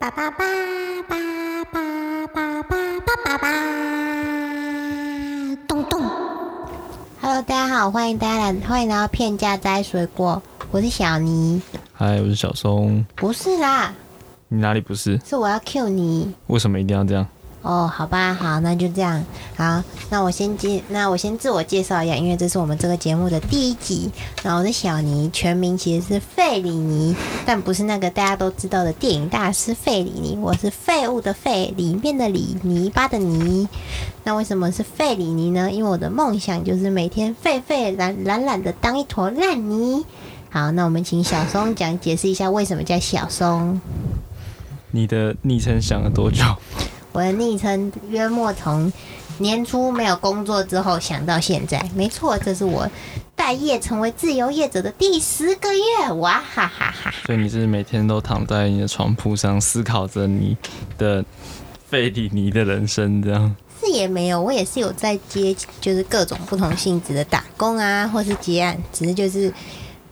叭叭叭叭叭叭叭叭叭，咚咚。Hello，大家好，欢迎大家来，欢迎来到片家摘水果，我是小尼。嗨，我是小松。不是啦，你哪里不是？是我要 Q 你。为什么一定要这样？哦，好吧，好，那就这样。好，那我先介，那我先自我介绍一下，因为这是我们这个节目的第一集。然后我是小尼，全名其实是费里尼，但不是那个大家都知道的电影大师费里尼，我是废物的废，里面的里，泥巴的泥。那为什么是费里尼呢？因为我的梦想就是每天废废懒懒懒的当一坨烂泥。好，那我们请小松讲解释一下为什么叫小松。你的昵称想了多久？我的昵称约莫从年初没有工作之后想到现在，没错，这是我待业成为自由业者的第十个月，哇哈哈哈！所以你是每天都躺在你的床铺上思考着你的费里尼的人生，这样？是也没有，我也是有在接，就是各种不同性质的打工啊，或是结案，只是就是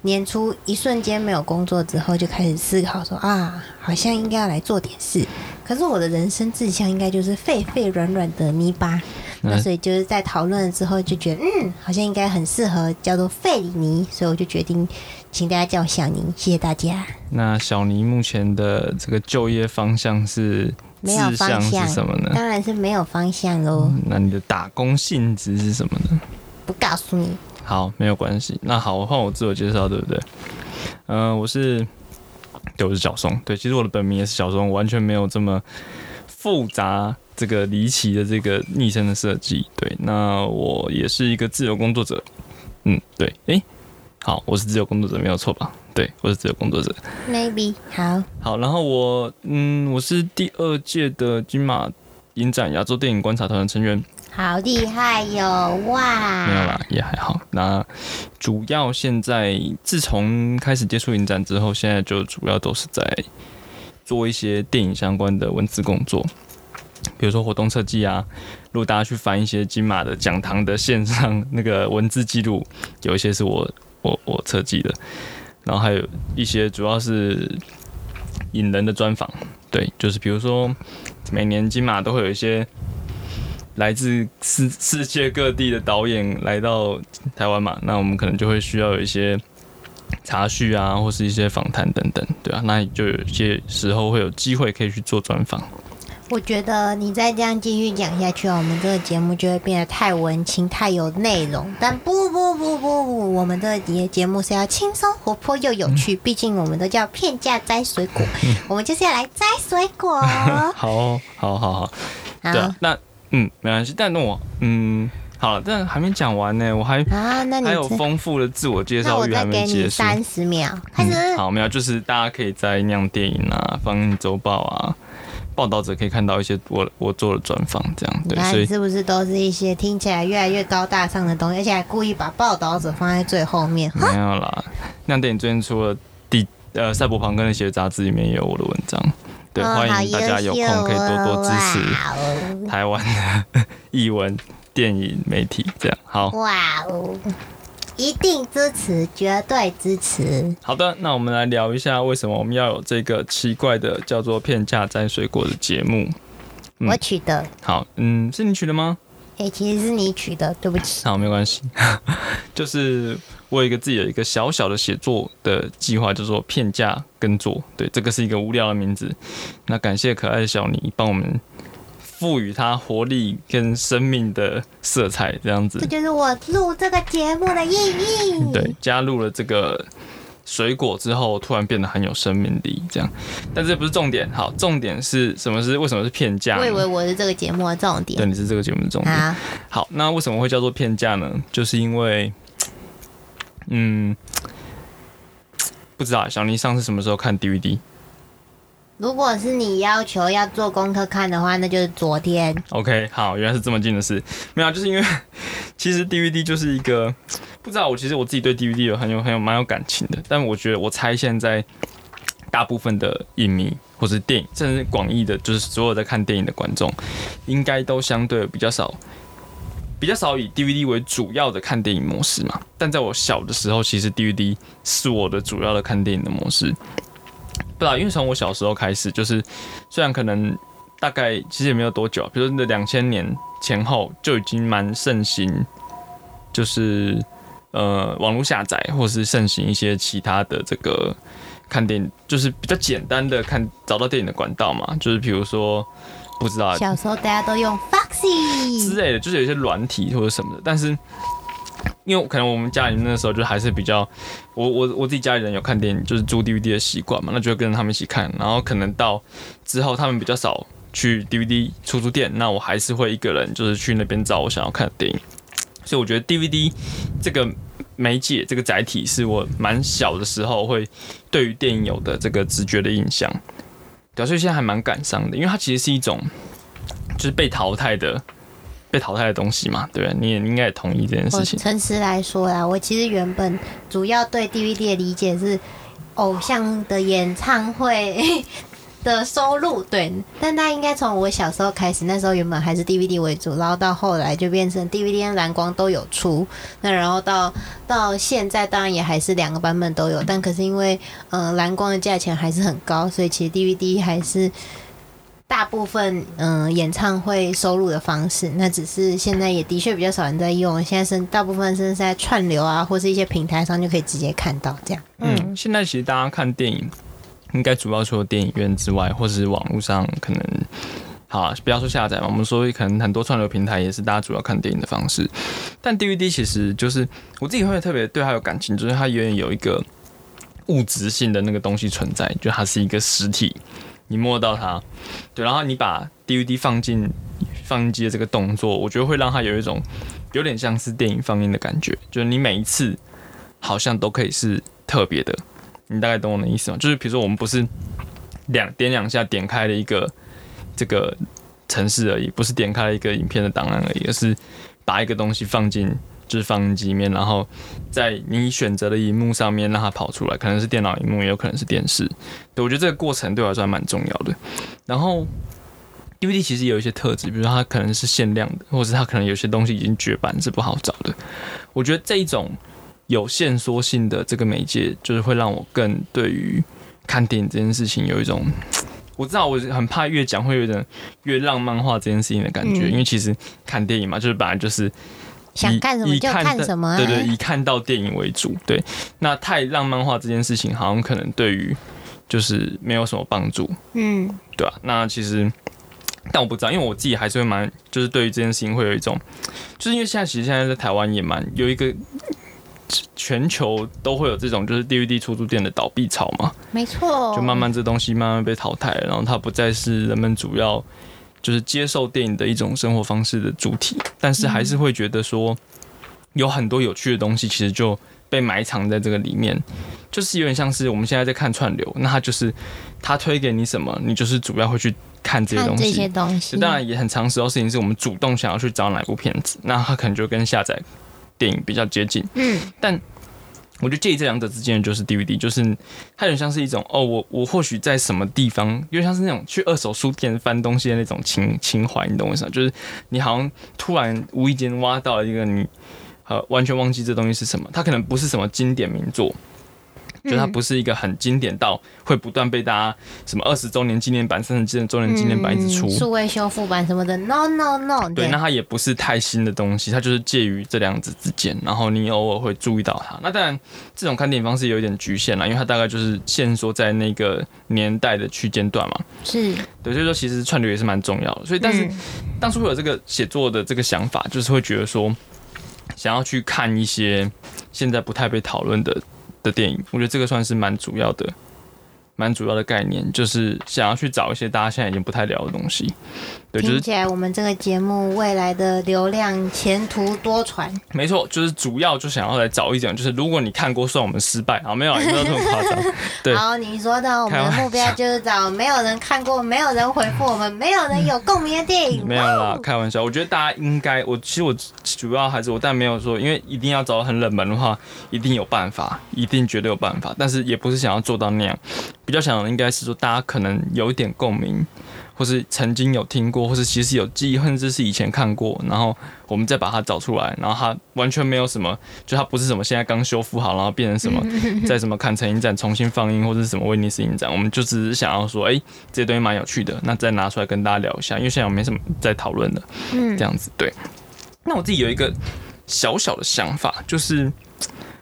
年初一瞬间没有工作之后，就开始思考说啊，好像应该要来做点事。可是我的人生志向应该就是废废软软的泥巴，那所以就是在讨论了之后就觉得，嗯，好像应该很适合叫做费里尼，所以我就决定请大家叫我小尼，谢谢大家。那小尼目前的这个就业方向是没有方向是什么呢？当然是没有方向喽，那你的打工性质是什么呢？不告诉你。好，没有关系。那好，我换我自我介绍，对不对？嗯、我是，对，我是小松。对，其实我的本名也是小松，我完全没有这么复杂、这个离奇的这个昵称的设计。对，那我也是一个自由工作者。嗯，对，诶，好，我是自由工作者，没有错吧？对，我是自由工作者。Maybe 好，好，然后我，嗯，我是第二届的金马影展亚洲电影观察团的成员。好厉害哟！哇，没有啦，也还好。那主要现在自从开始接触影展之后，现在就主要都是在做一些电影相关的文字工作，比如说活动设计啊。如果大家去翻一些金马的讲堂的线上那个文字记录，有一些是我我我设计的，然后还有一些主要是引人的专访。对，就是比如说每年金马都会有一些。来自世世界各地的导演来到台湾嘛，那我们可能就会需要有一些茶叙啊，或是一些访谈等等，对啊，那就有一些时候会有机会可以去做专访。我觉得你再这样继续讲下去哦，我们这个节目就会变得太文青、太有内容。但不不不不不，我们的节节目是要轻松活泼又有趣，毕竟我们都叫片价摘水果，我们就是要来摘水果。好哦，好好好，对好啊，那嗯没关系，但那我嗯好了，但还没讲完呢，我还啊，那你还有这丰富的自我介那我绍欲还再给你没结束。三十秒，开始。嗯，好，没有，就是大家可以在酿电影啊、放映周报啊、报道者可以看到一些我我做的专访，这样你对，所以是不是都是一些听起来越来越高大上的东西，而且还故意把报道者放在最后面？没有啦，酿电影最近出了第呃赛博朋克那些杂志里面也有我的文章，对，哦欢迎大家有空可以多多支持台湾的译文 电影媒体，这样好。哇哦！一定支持，绝对支持。好的，那我们来聊一下为什么我们要有这个奇怪的叫做“片价摘水果”的节目。嗯我取的，好，嗯，是你取的吗？哎、其实是你取的，对不起。好，没关系，就是我有一个自己的一个小小的写作的计划，叫做“片价耕作”。对，这个是一个无聊的名字。那感谢可爱的小尼帮我们赋予它活力跟生命的色彩，这样子这。就是我录这个节目的意义。对，加入了这个水果之后，突然变得很有生命力，这样。但这不是重点，好，重点是什么是为什么是片价？我以为我是这个节目的重点对，你是这个节目的重点。好，好，那为什么会叫做片价呢？就是因为，嗯，不知道小尼上次什么时候看 DVD？OK，、如果是你要求要做功课看的话，那就是昨天。OK，好，原来是这么近的事。没有啊，就是因为 其实 DVD 就是一个不知道，我其实我自己对 DVD 有很有很有蛮有感情的，但我觉得我猜现在大部分的影迷或是电影，甚至广义的，就是所有在看电影的观众，应该都相对比较少。比较少以 DVD 为主要的看电影模式嘛，但在我小的时候，其实 DVD 是我的主要的看电影的模式。不知道，因为从我小时候开始，就是虽然可能大概其实也没有多久，比如说那两千年前后就已经蛮盛行，就是呃网络下载或是盛行一些其他的这个看电影，就是比较简单的看找到电影的管道嘛，就是比如说不知道小时候大家都用 Foxy 之类的，就是有一些软体或者什么的，但是。因为可能我们家里那时候就还是比较，我我我自己家里人有看电影，就是租 DVD 的习惯嘛，那就会跟着他们一起看。然后可能到之后他们比较少去 DVD 出租店，那我还是会一个人就是去那边找我想要看的电影。所以我觉得 DVD 这个媒介这个载体是我蛮小的时候会对于电影有的这个直觉的印象。对，所以现在还蛮感伤的，因为它其实是一种就是被淘汰的。被淘汰的东西嘛，对不对？你也应该也同意这件事情。诚实来说啦，我其实原本主要对 DVD 的理解是偶像的演唱会的收入，对。但它应该从我小时候开始，那时候原本还是 DVD 为主，然后到后来就变成 DVD 跟蓝光都有出。那然后到到现在，当然也还是两个版本都有，但可是因为嗯蓝光的价钱还是很高，所以其实 DVD 还是。大部分嗯演唱会收入的方式，那只是现在也的确比较少人在用。现在是大部分是在串流啊，或是一些平台上就可以直接看到这样。嗯，现在其实大家看电影，应该主要除了电影院之外，或是网络上可能，好不要说下载嘛，我们说可能很多串流平台也是大家主要看电影的方式。但 DVD 其实就是我自己会特别对它有感情，就是它永远有一个物质性的那个东西存在，就它是一个实体。你摸到它，对，然后你把 DVD 放进放映机的这个动作，我觉得会让它有一种有点像是电影放映的感觉，就是你每一次好像都可以是特别的。你大概懂我的意思吗？就是比如说我们不是两点两下点开了一个这个城市而已，不是点开了一个影片的档案而已，而是把一个东西放进。就是放映机里面，然后在你选择的荧幕上面让它跑出来，可能是电脑荧幕，也有可能是电视。对我觉得这个过程对我来说还蛮重要的。然后 DVD 其实有一些特质，比如说它可能是限量的，或者它可能有些东西已经绝版是不好找的。我觉得这一种有限缩性的这个媒介，就是会让我更对于看电影这件事情有一种，我知道我很怕越讲会有点越浪漫化这件事情的感觉，因为其实看电影嘛，就是本来就是。想看什么就看什么，对对，以看到电影为主。对，那太浪漫化这件事情，好像可能对于就是没有什么帮助。嗯，对啊。那其实，但我不知道，因为我自己还是会蛮，就是对于这件事情会有一种，就是因为现在其实现在在台湾也蛮有一个全球都会有这种就是 DVD 出租店的倒闭潮嘛。没错，就慢慢这东西慢慢被淘汰，然后它不再是人们主要。就是接受电影的一种生活方式的主体，但是还是会觉得说有很多有趣的东西，其实就被埋藏在这个里面。就是有点像是我们现在在看串流，那它就是它推给你什么，你就是主要会去看这些东西。这些东西，当然也很长时候事情是我们主动想要去找哪部片子，那它可能就跟下载电影比较接近。嗯，但。我觉得介意这两者之间的就是 DVD，就是它有点像是一种哦，我我或许在什么地方，有点像是那种去二手书店翻东西的那种情情怀，你懂我意思吗？就是你好像突然无意间挖到了一个你，呃，完全忘记这东西是什么，它可能不是什么经典名作。就它不是一个很经典到会不断被大家什么二十周年纪念版、三十周年纪念版一直出数位修复版什么的，no no no。对，那它也不是太新的东西，它就是介于这两者之间，然后你偶尔会注意到它。那当然，这种看电影方式有一点局限了，因为它大概就是限缩在那个年代的区间段嘛。是对，所以说其实串流也是蛮重要的。所以，但是当初会有这个写作的这个想法，就是会觉得说，想要去看一些现在不太被讨论的。电影，我觉得这个算是蛮主要的。蛮主要的概念就是想要去找一些大家现在已经不太聊的东西。对，听起来我们这个节目未来的流量前途多舛。没错，就是主要就想要来找一点，就是如果你看过，算我们失败啊，没有，没有这么夸张。对，好，你说的，我们的目标就是找没有人看过、没有人回复我们、没有人有共鸣的电影。没有啦，开玩笑。我觉得大家应该，我其实我主要还是我，但没有说，因为一定要找很冷门的话，一定有办法，一定绝对有办法，但是也不是想要做到那样。比较想应该是说，大家可能有一点共鸣，或是曾经有听过，或是其实有记忆，甚至是以前看过，然后我们再把它找出来，然后它完全没有什么，就它不是什么现在刚修复好，然后变成什么，在什么坎城影展重新放映，或者是什么威尼斯影展，我们就只是想要说，哎、这些东西蛮有趣的，那再拿出来跟大家聊一下，因为现在我没什么在讨论的，嗯这样子对。那我自己有一个小小的想法，就是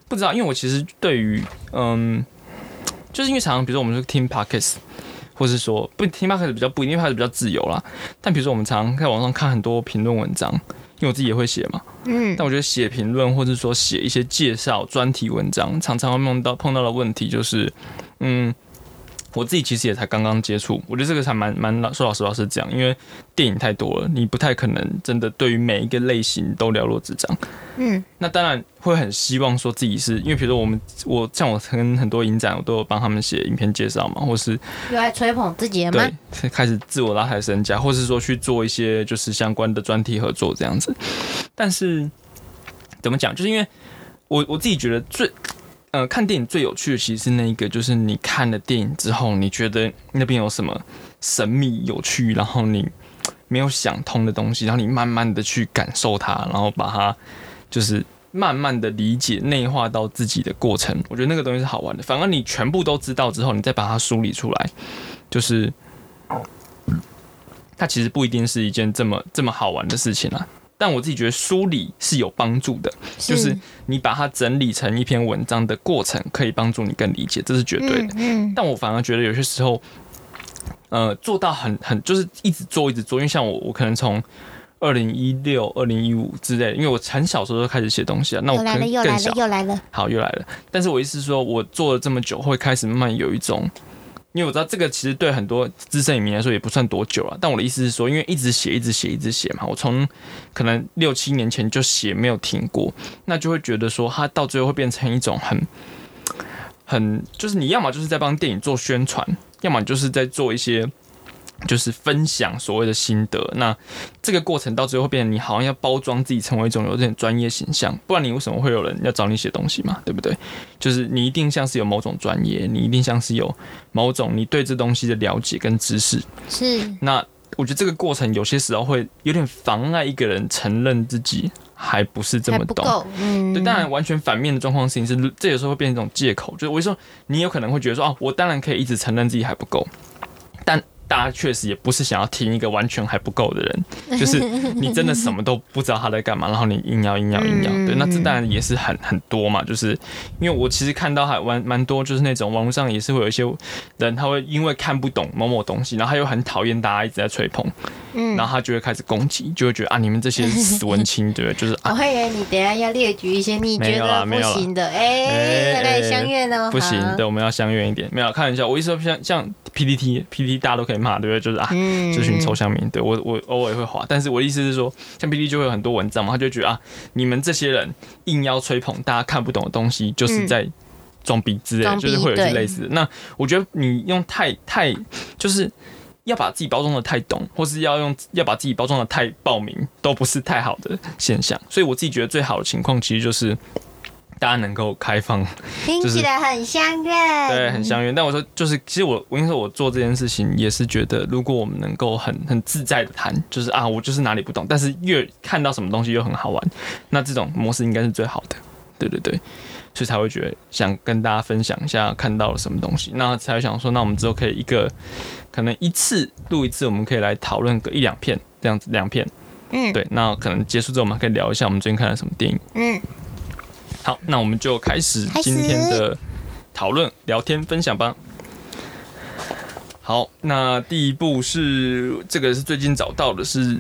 不知道，因为我其实对于嗯，就是因为常常比如说我们是听 podcast，或是说不听 podcast 比较不一定，因为 podcast 比较自由啦。但比如说我们常常在网上看很多评论文章，因为我自己也会写嘛。嗯但我觉得写评论或者说写一些介绍专题文章，常常会碰到碰到的问题就是，嗯，我自己其实也才刚刚接触，我觉得这个才蛮蛮老说老实话是这样，因为电影太多了，你不太可能真的对于每一个类型都了若指掌。嗯那当然会很希望说自己是因为，比如说我们我像我跟很多影展，我都有帮他们写影片介绍嘛，或是又来吹捧自己了吗对？开始自我拉抬身价，或是说去做一些就是相关的专题合作这样子。但是怎么讲，就是因为我我自己觉得最呃看电影最有趣的其实是那一个，就是你看了电影之后，你觉得那边有什么神秘有趣，然后你没有想通的东西，然后你慢慢的去感受它，然后把它就是。慢慢的理解、内化到自己的过程，我觉得那个东西是好玩的。反而你全部都知道之后，你再把它梳理出来，就是它其实不一定是一件这么这么好玩的事情啦。但我自己觉得梳理是有帮助的，就是你把它整理成一篇文章的过程，可以帮助你更理解，这是绝对的。嗯但我反而觉得有些时候，呃，做到很很就是一直做一直做，因为像我，我可能从二零一六、二零一五之类的，因为我很小时候就开始写东西了，那我可又来了又来了又来了，好又来了。但是我意思是说，我做了这么久，会开始慢慢有一种。因为我知道这个其实对很多资深影迷来说也不算多久了，但我的意思是说，因为一直写、一直写、一直写嘛，我从可能六七年前就写，没有停过，那就会觉得说，它到最后会变成一种很、很，就是你要么就是在帮电影做宣传，要么就是在做一些就是分享所谓的心得。那这个过程到最后会变成你好像要包装自己成为一种有点专业形象，不然你为什么会有人要找你写东西嘛？对不对？就是你一定像是有某种专业，你一定像是有某种你对这东西的了解跟知识。是那我觉得这个过程有些时候会有点妨碍一个人承认自己还不是这么懂。嗯，对，当然完全反面的状况事情是，这有时候会变成一种借口。就是我就说，你有可能会觉得说，哦，我当然可以一直承认自己还不够，但大家确实也不是想要听一个完全还不够的人，就是你真的什么都不知道他在干嘛，然后你硬要硬要硬要，对，那这当然也是很很多嘛。就是因为我其实看到还蛮蛮多，就是那种网络上也是会有一些人，他会因为看不懂某某东西，然后他又很讨厌大家一直在吹捧，嗯然后他就会开始攻击，就会觉得啊，你们这些死文青，对不对？就是啊，我会以为你等下要列举一些你觉没有啦得没有啦不行的，哎哎，要来哎相约呢，不行，对，我们要相约一点。没有开玩笑，我意思说像像 PPT PPT 大家都可以骂，对不对？就是啊，嗯这群抽象名，对我我偶尔也会滑，但是我的意思是说，像 PPT 就会有很多文章嘛，他就觉得啊，你们这些人硬要吹捧大家看不懂的东西，就是在装逼之类的，就是会有一些类似的。那我觉得你用太太就是。要把自己包装的太懂，或是要用要把自己包装的太报名，都不是太好的现象。所以我自己觉得最好的情况，其实就是大家能够开放听起来很相认，对，很相约。但我说，就是其实我我跟你说，我做这件事情也是觉得，如果我们能够很很自在的谈，就是啊，我就是哪里不懂，但是越看到什么东西又很好玩，那这种模式应该是最好的。对对对，所以才会觉得想跟大家分享一下看到了什么东西，那才会想说，那我们之后可以一个可能一次录一次，我们可以来讨论个一两片这样子，两片。嗯，对，那可能结束之后，我们还可以聊一下我们最近看了什么电影。嗯，好，那我们就开始今天的讨论、聊天、分享吧。好，那第一步是这个是最近找到的是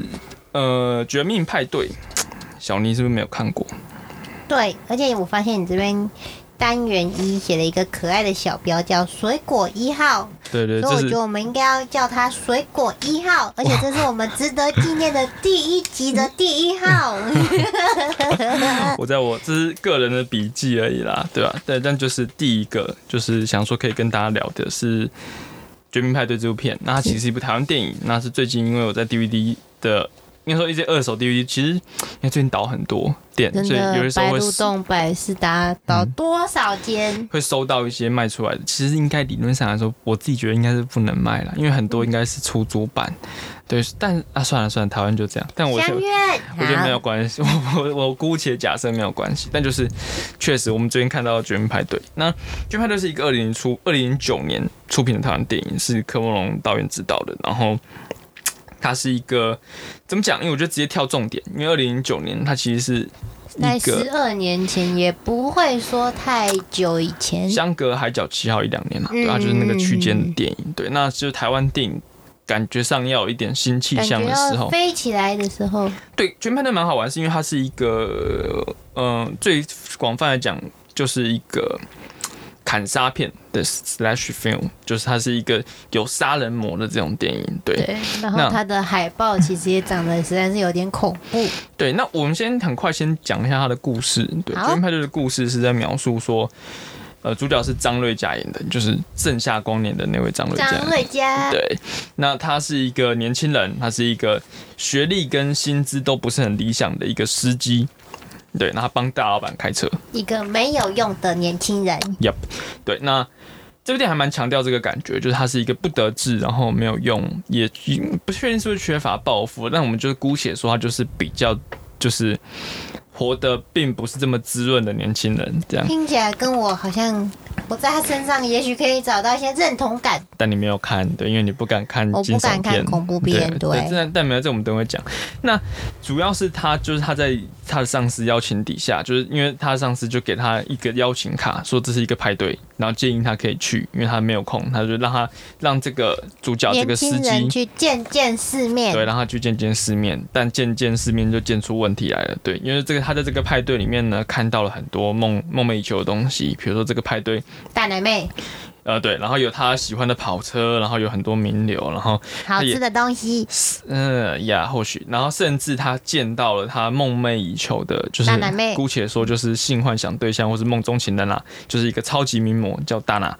呃《绝命派对》，小妮是不是没有看过？对，而且我发现你这边单元一写了一个可爱的小标，叫“水果一号”，对对，所以我觉得我们应该要叫它“水果一号”，而且这是我们值得纪念的第一集的第一号。我在我这是个人的笔记而已啦，对吧、对，但就是第一个就是想说可以跟大家聊的是《绝命派对》这部片，那它其实是一部台湾电影，那是最近因为我在 DVD 的应该说一些二手 DVD，其实因为最近倒很多店，所以有的的时候会白鹿洞、百事达倒多少间？会收到一些卖出来的。其实应该理论上来说，我自己觉得应该是不能卖了，因为很多应该是出租版。对，但啊算了算了，台湾就这样。但我觉得相约，我觉得没有好关系，我我我姑且假设没有关系，但就是确实我们最近看到《绝命派对》，那《绝命派对》是一个二零出二零零九年出品的台湾电影，是柯梦龙导演执导的，然后。它是一个怎么讲？因为我觉得直接跳重点，因为二零零九年它其实是在十二年前，也不会说太久以前。相隔海角七号一两年了，嗯对啊，就是那个区间的电影，对，那就是台湾电影感觉上要有一点新气象的时候，要飞起来的时候，对，《绝命派对》蛮好玩，是因为它是一个，呃，最广泛来讲就是一个砍杀片的 slash film，就是它是一个有杀人魔的这种电影，对。对，然后那它的海报其实也长得实在是有点恐怖。对，那我们先很快先讲一下它的故事。对，《好绝命派对》的故事是在描述说，呃，主角是张瑞佳演的，就是盛夏光年的那位张瑞佳。张瑞佳，对，那他是一个年轻人，他是一个学历跟薪资都不是很理想的一个司机。对，那他帮大老板开车。一个没有用的年轻人。Yep，对，那这部电影还蛮强调这个感觉，就是他是一个不得志，然后没有用，也不确定是不是缺乏抱负，但我们就是姑且说他就是比较就是活得并不是这么滋润的年轻人这样。听起来跟我好像，我在他身上也许可以找到一些认同感。但你没有看，对，因为你不敢看我不敢看、恐怖片对，对但但没有这我们等会讲。那主要是他就是他在他的上司邀请底下，就是因为他的上司就给他一个邀请卡，说这是一个派对，然后建议他可以去，因为他没有空，他就让他让这个主角这个司机。去见见世面，对，让他去见见世面，但见见世面就见出问题来了。对，因为这个他在这个派对里面呢，看到了很多梦梦寐以求的东西，比如说这个派对大奶妹，呃，对，然后有他喜欢的跑车，然后有很多名流，然后好吃的东西，嗯呀，或许，然后甚至他见到了他梦寐以求的，就是姑且说就是性幻想对象或是梦中情人啦，就是一个超级名模叫大娜，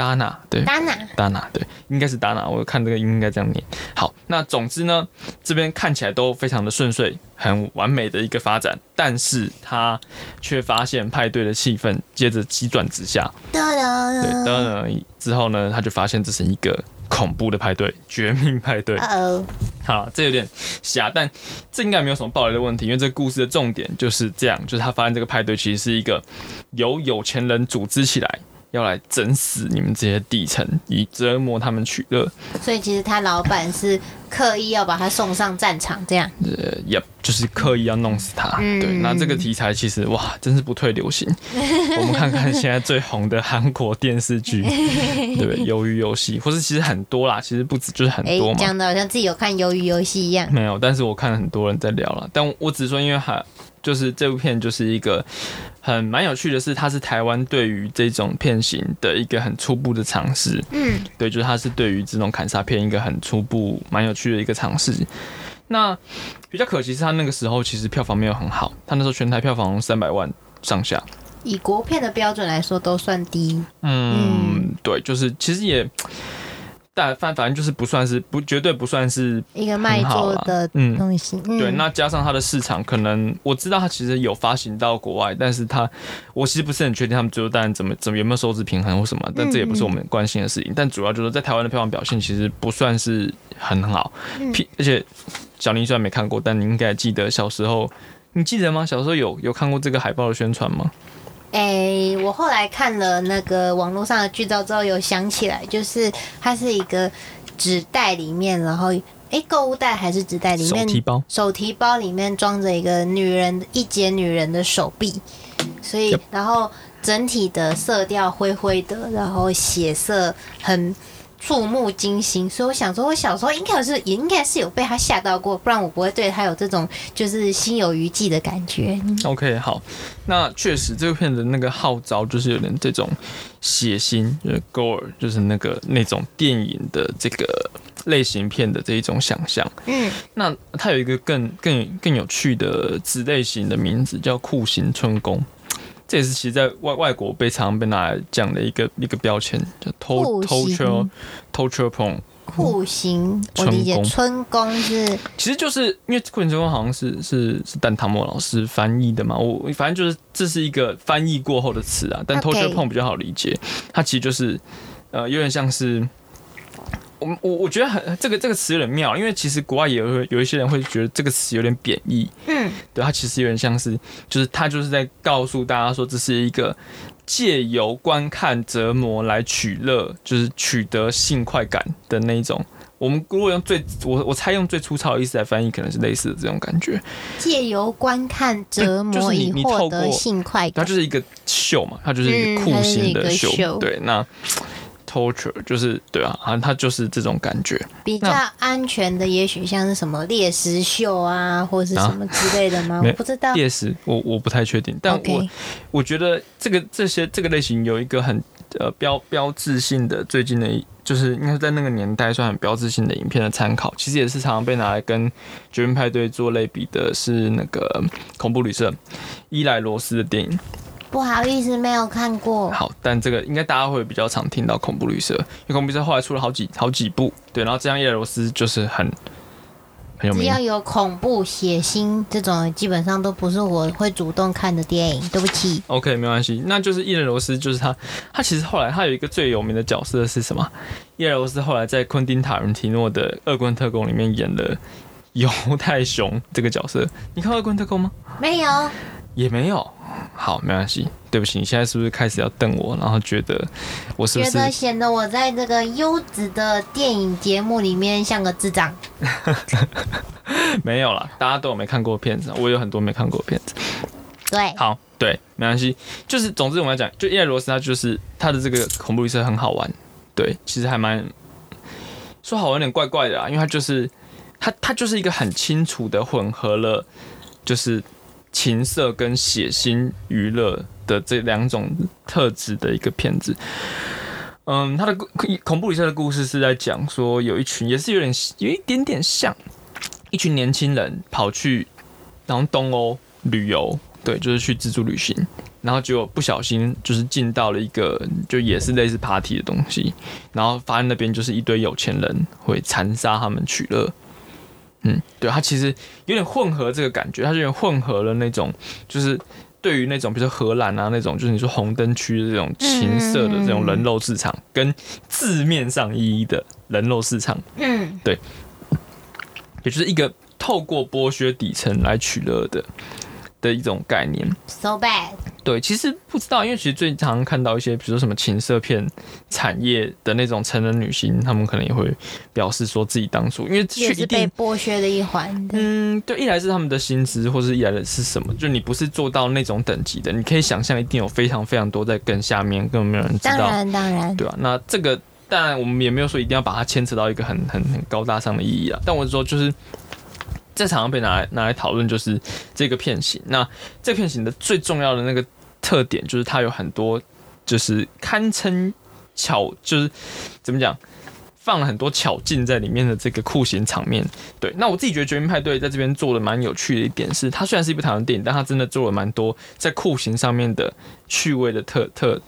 达娜对。达娜，达娜对，应该是达娜，我看这个应该这样念。好，那总之呢，这边看起来都非常的顺遂，很完美的一个发展，但是他却发现派对的气氛接着急转直下，对，当然之后呢，他就发现这是一个恐怖的派对，绝命派对。哦，好，这有点瞎，但这应该没有什么暴雷的问题，因为这个故事的重点就是这样，就是他发现这个派对其实是一个由有钱人组织起来，要来整死你们这些底层，以折磨他们取乐。所以其实他老板是刻意要把他送上战场，这样。呃，也就是刻意要弄死他。嗯对，那这个题材其实哇，真是不退流行。我们看看现在最红的韩国电视剧，对不对？鱿鱼游戏，或是其实很多啦，其实不止就是很哎多，嘛。讲的好像自己有看鱿鱼游戏一样。没有，但是我看了很多人在聊了，但我只是说，因为还就是这部片就是一个很蛮有趣的是，它是台湾对于这种片型的一个很初步的尝试。嗯，对，就是它是对于这种砍杀片一个很初步、蛮有趣的一个尝试。那比较可惜是，它那个时候其实票房没有很好，它那时候全台票房三百万上下。以国片的标准来说都算低。嗯，对，就是其实也，但反反正就是不算是不绝对不算是一个卖座的嗯东西。嗯对，那加上它的市场，可能我知道它其实有发行到国外，但是它我其实不是很确定他们最后当然怎么怎么有没有收支平衡或什么，但这也不是我们关心的事情。但主要就是在台湾的票房表现其实不算是很好，嗯而且小林虽然没看过，但你应该记得小时候，你记得吗？小时候有有看过这个海报的宣传吗？哎、我后来看了那个网络上的剧照之后，有想起来，就是它是一个纸袋里面，然后哎，购物袋还是纸袋里面，手提包手提包里面装着一个女人一截女人的手臂，所以然后整体的色调灰灰的，然后血色很。触目惊心，所以我想说，我小时候应该是也应该是有被他吓到过，不然我不会对他有这种就是心有余悸的感觉。OK，好，那确实这个片的那个号召就是有点这种血腥，就是 gore，就是那个那种电影的这个类型片的这一种想象。嗯，那它有一个更更更有趣的子类型的名字叫酷刑春宫。这也是其实在外外国被常常被拿来讲的一个一个标签，叫 torture torture porn 酷刑，我理解春宫是其实就是因为《酷刑春宫》好像是是是蛋汤莫老师翻译的嘛，我反正就是这是一个翻译过后的词啊，但 torture porn 比较好理解，它其实就是呃有点像是。我我我觉得很这个这个词有点妙，因为其实国外也有有一些人会觉得这个词有点贬义，嗯对，它其实有点像是，就是他就是在告诉大家说，这是一个借由观看折磨来取乐，就是取得性快感的那一种。我们如果用最我我猜用最粗糙的意思来翻译，可能是类似的这种感觉。借由观看折磨以你透过获得性快感。它就是一个秀嘛，它就是一个嗯酷刑的秀。秀对，那 torture 就是对啊，啊，它就是这种感觉。比较安全的，也许像是什么猎食秀啊，或是什么之类的吗？没我不知道。猎食，我我不太确定，但我我觉得这个这些这个类型有一个很呃标标志性的，最近的就是应该是在那个年代算很标志性的影片的参考，其实也是常常被拿来跟《绝命派对》做类比的，是那个恐怖旅社伊莱罗斯的电影。不好意思，没有看过。好，但这个应该大家会比较常听到恐怖绿色，因为恐怖绿色后来出了好几好几部，对，然后这样伊莱罗斯就是很很有名。只要有恐怖、血腥这种，基本上都不是我会主动看的电影。对不起，OK，没关系，那就是伊人罗斯，就是他，他其实后来他有一个最有名的角色是什么？伊莱罗斯后来在昆汀塔伦提诺的《恶棍特工》里面演了犹太熊这个角色。你看《恶棍特工》吗？没有。也没有。好，没关系，对不起，你现在是不是开始要瞪我，然后觉得我是不是觉得显得我在这个优质的电影节目里面像个智障。没有啦？大家都有没看过片子，我有很多没看过片子。对，好，对，没关系，就是总之我们来讲，就伊莱罗斯他就是他的这个恐怖旅社很好玩，对，其实还蛮说好玩有点怪怪的啊，因为他就是他他就是一个很清楚的混合了就是情色跟血腥娱乐的这两种特质的一个片子。嗯，他的恐怖旅社的故事是在讲说，有一群也是有点有一点点像一群年轻人跑去然后东欧旅游，对，就是去自助旅行，然后结果不小心就是进到了一个就也是类似 party 的东西，然后发现那边就是一堆有钱人会残杀他们取乐。嗯，对，它其实有点混合这个感觉，它有点混合了那种就是。对于那种比如说荷兰啊那种，就是你说红灯区的这种情色的这种人肉市场，跟字面上意义的人肉市场，嗯，对也就是一个透过剥削底层来取乐的的一种概念。，so bad。对，其实不知道，因为其实最常看到一些，比如说什么情色片产业的那种成人女星，她们可能也会表示说自己当初因为去也是被。剥削的一环。嗯，对，一来是他们的薪资，或是一来的是什么？就你不是做到那种等级的，你可以想象一定有非常非常多在更下面，根本没有人知道，当然，当然，对吧、那这个当然我们也没有说一定要把它牵扯到一个很很很高大上的意义啊，但我是说就是。在常常被拿来拿来讨论，就是这个片型。那这片型的最重要的那个特点，就是它有很多，就是堪称巧，就是怎么讲，放了很多巧劲在里面的这个酷刑场面。对，那我自己觉得《绝命派对》在这边做的蛮有趣的一点是，它虽然是一部台湾电影，但它真的做了蛮多在酷刑上面的趣味的特特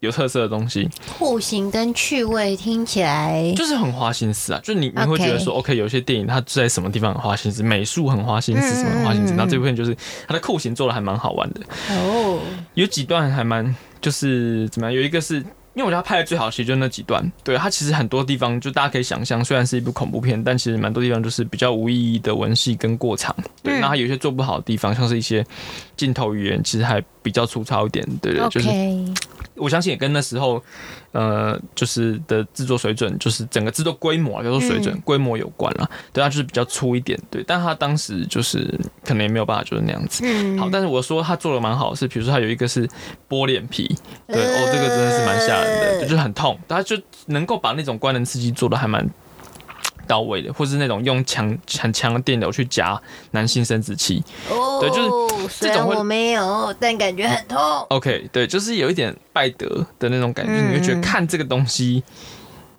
有特色的东西。酷型跟趣味听起来就是很花心思啊，就是你你会觉得说，OK，有些电影它在什么地方很花心思，美术很花心思，什么很花心思，嗯然后这部片就是它的酷刑做的还蛮好玩的，哦，有几段还蛮就是怎么样，有一个是。因为我觉得他拍的最好，其实就那几段。对他其实很多地方，就大家可以想象，虽然是一部恐怖片，但其实蛮多地方就是比较无意义的文戏跟过场。对，嗯那他有些做不好的地方，像是一些镜头语言，其实还比较粗糙一点。对对，就是我相信也跟那时候，呃，就是的制作水准，就是整个制作规模啊，叫做水准、嗯规模有关了。对，它就是比较粗一点，对，但他当时就是可能也没有办法就是那样子。嗯，好，但是我说他做的蛮好的是，比如说他有一个是剥脸皮，对，呃哦，这个真的是蛮吓人的，就是很痛，他就能够把那种官能刺激做的还蛮。到位的，或是那种用强很强的电流去夹男性生殖器。哦，对就是这种会我没有，但感觉很痛。OK，对，就是有一点拜德的那种感觉，嗯你会觉得看这个东西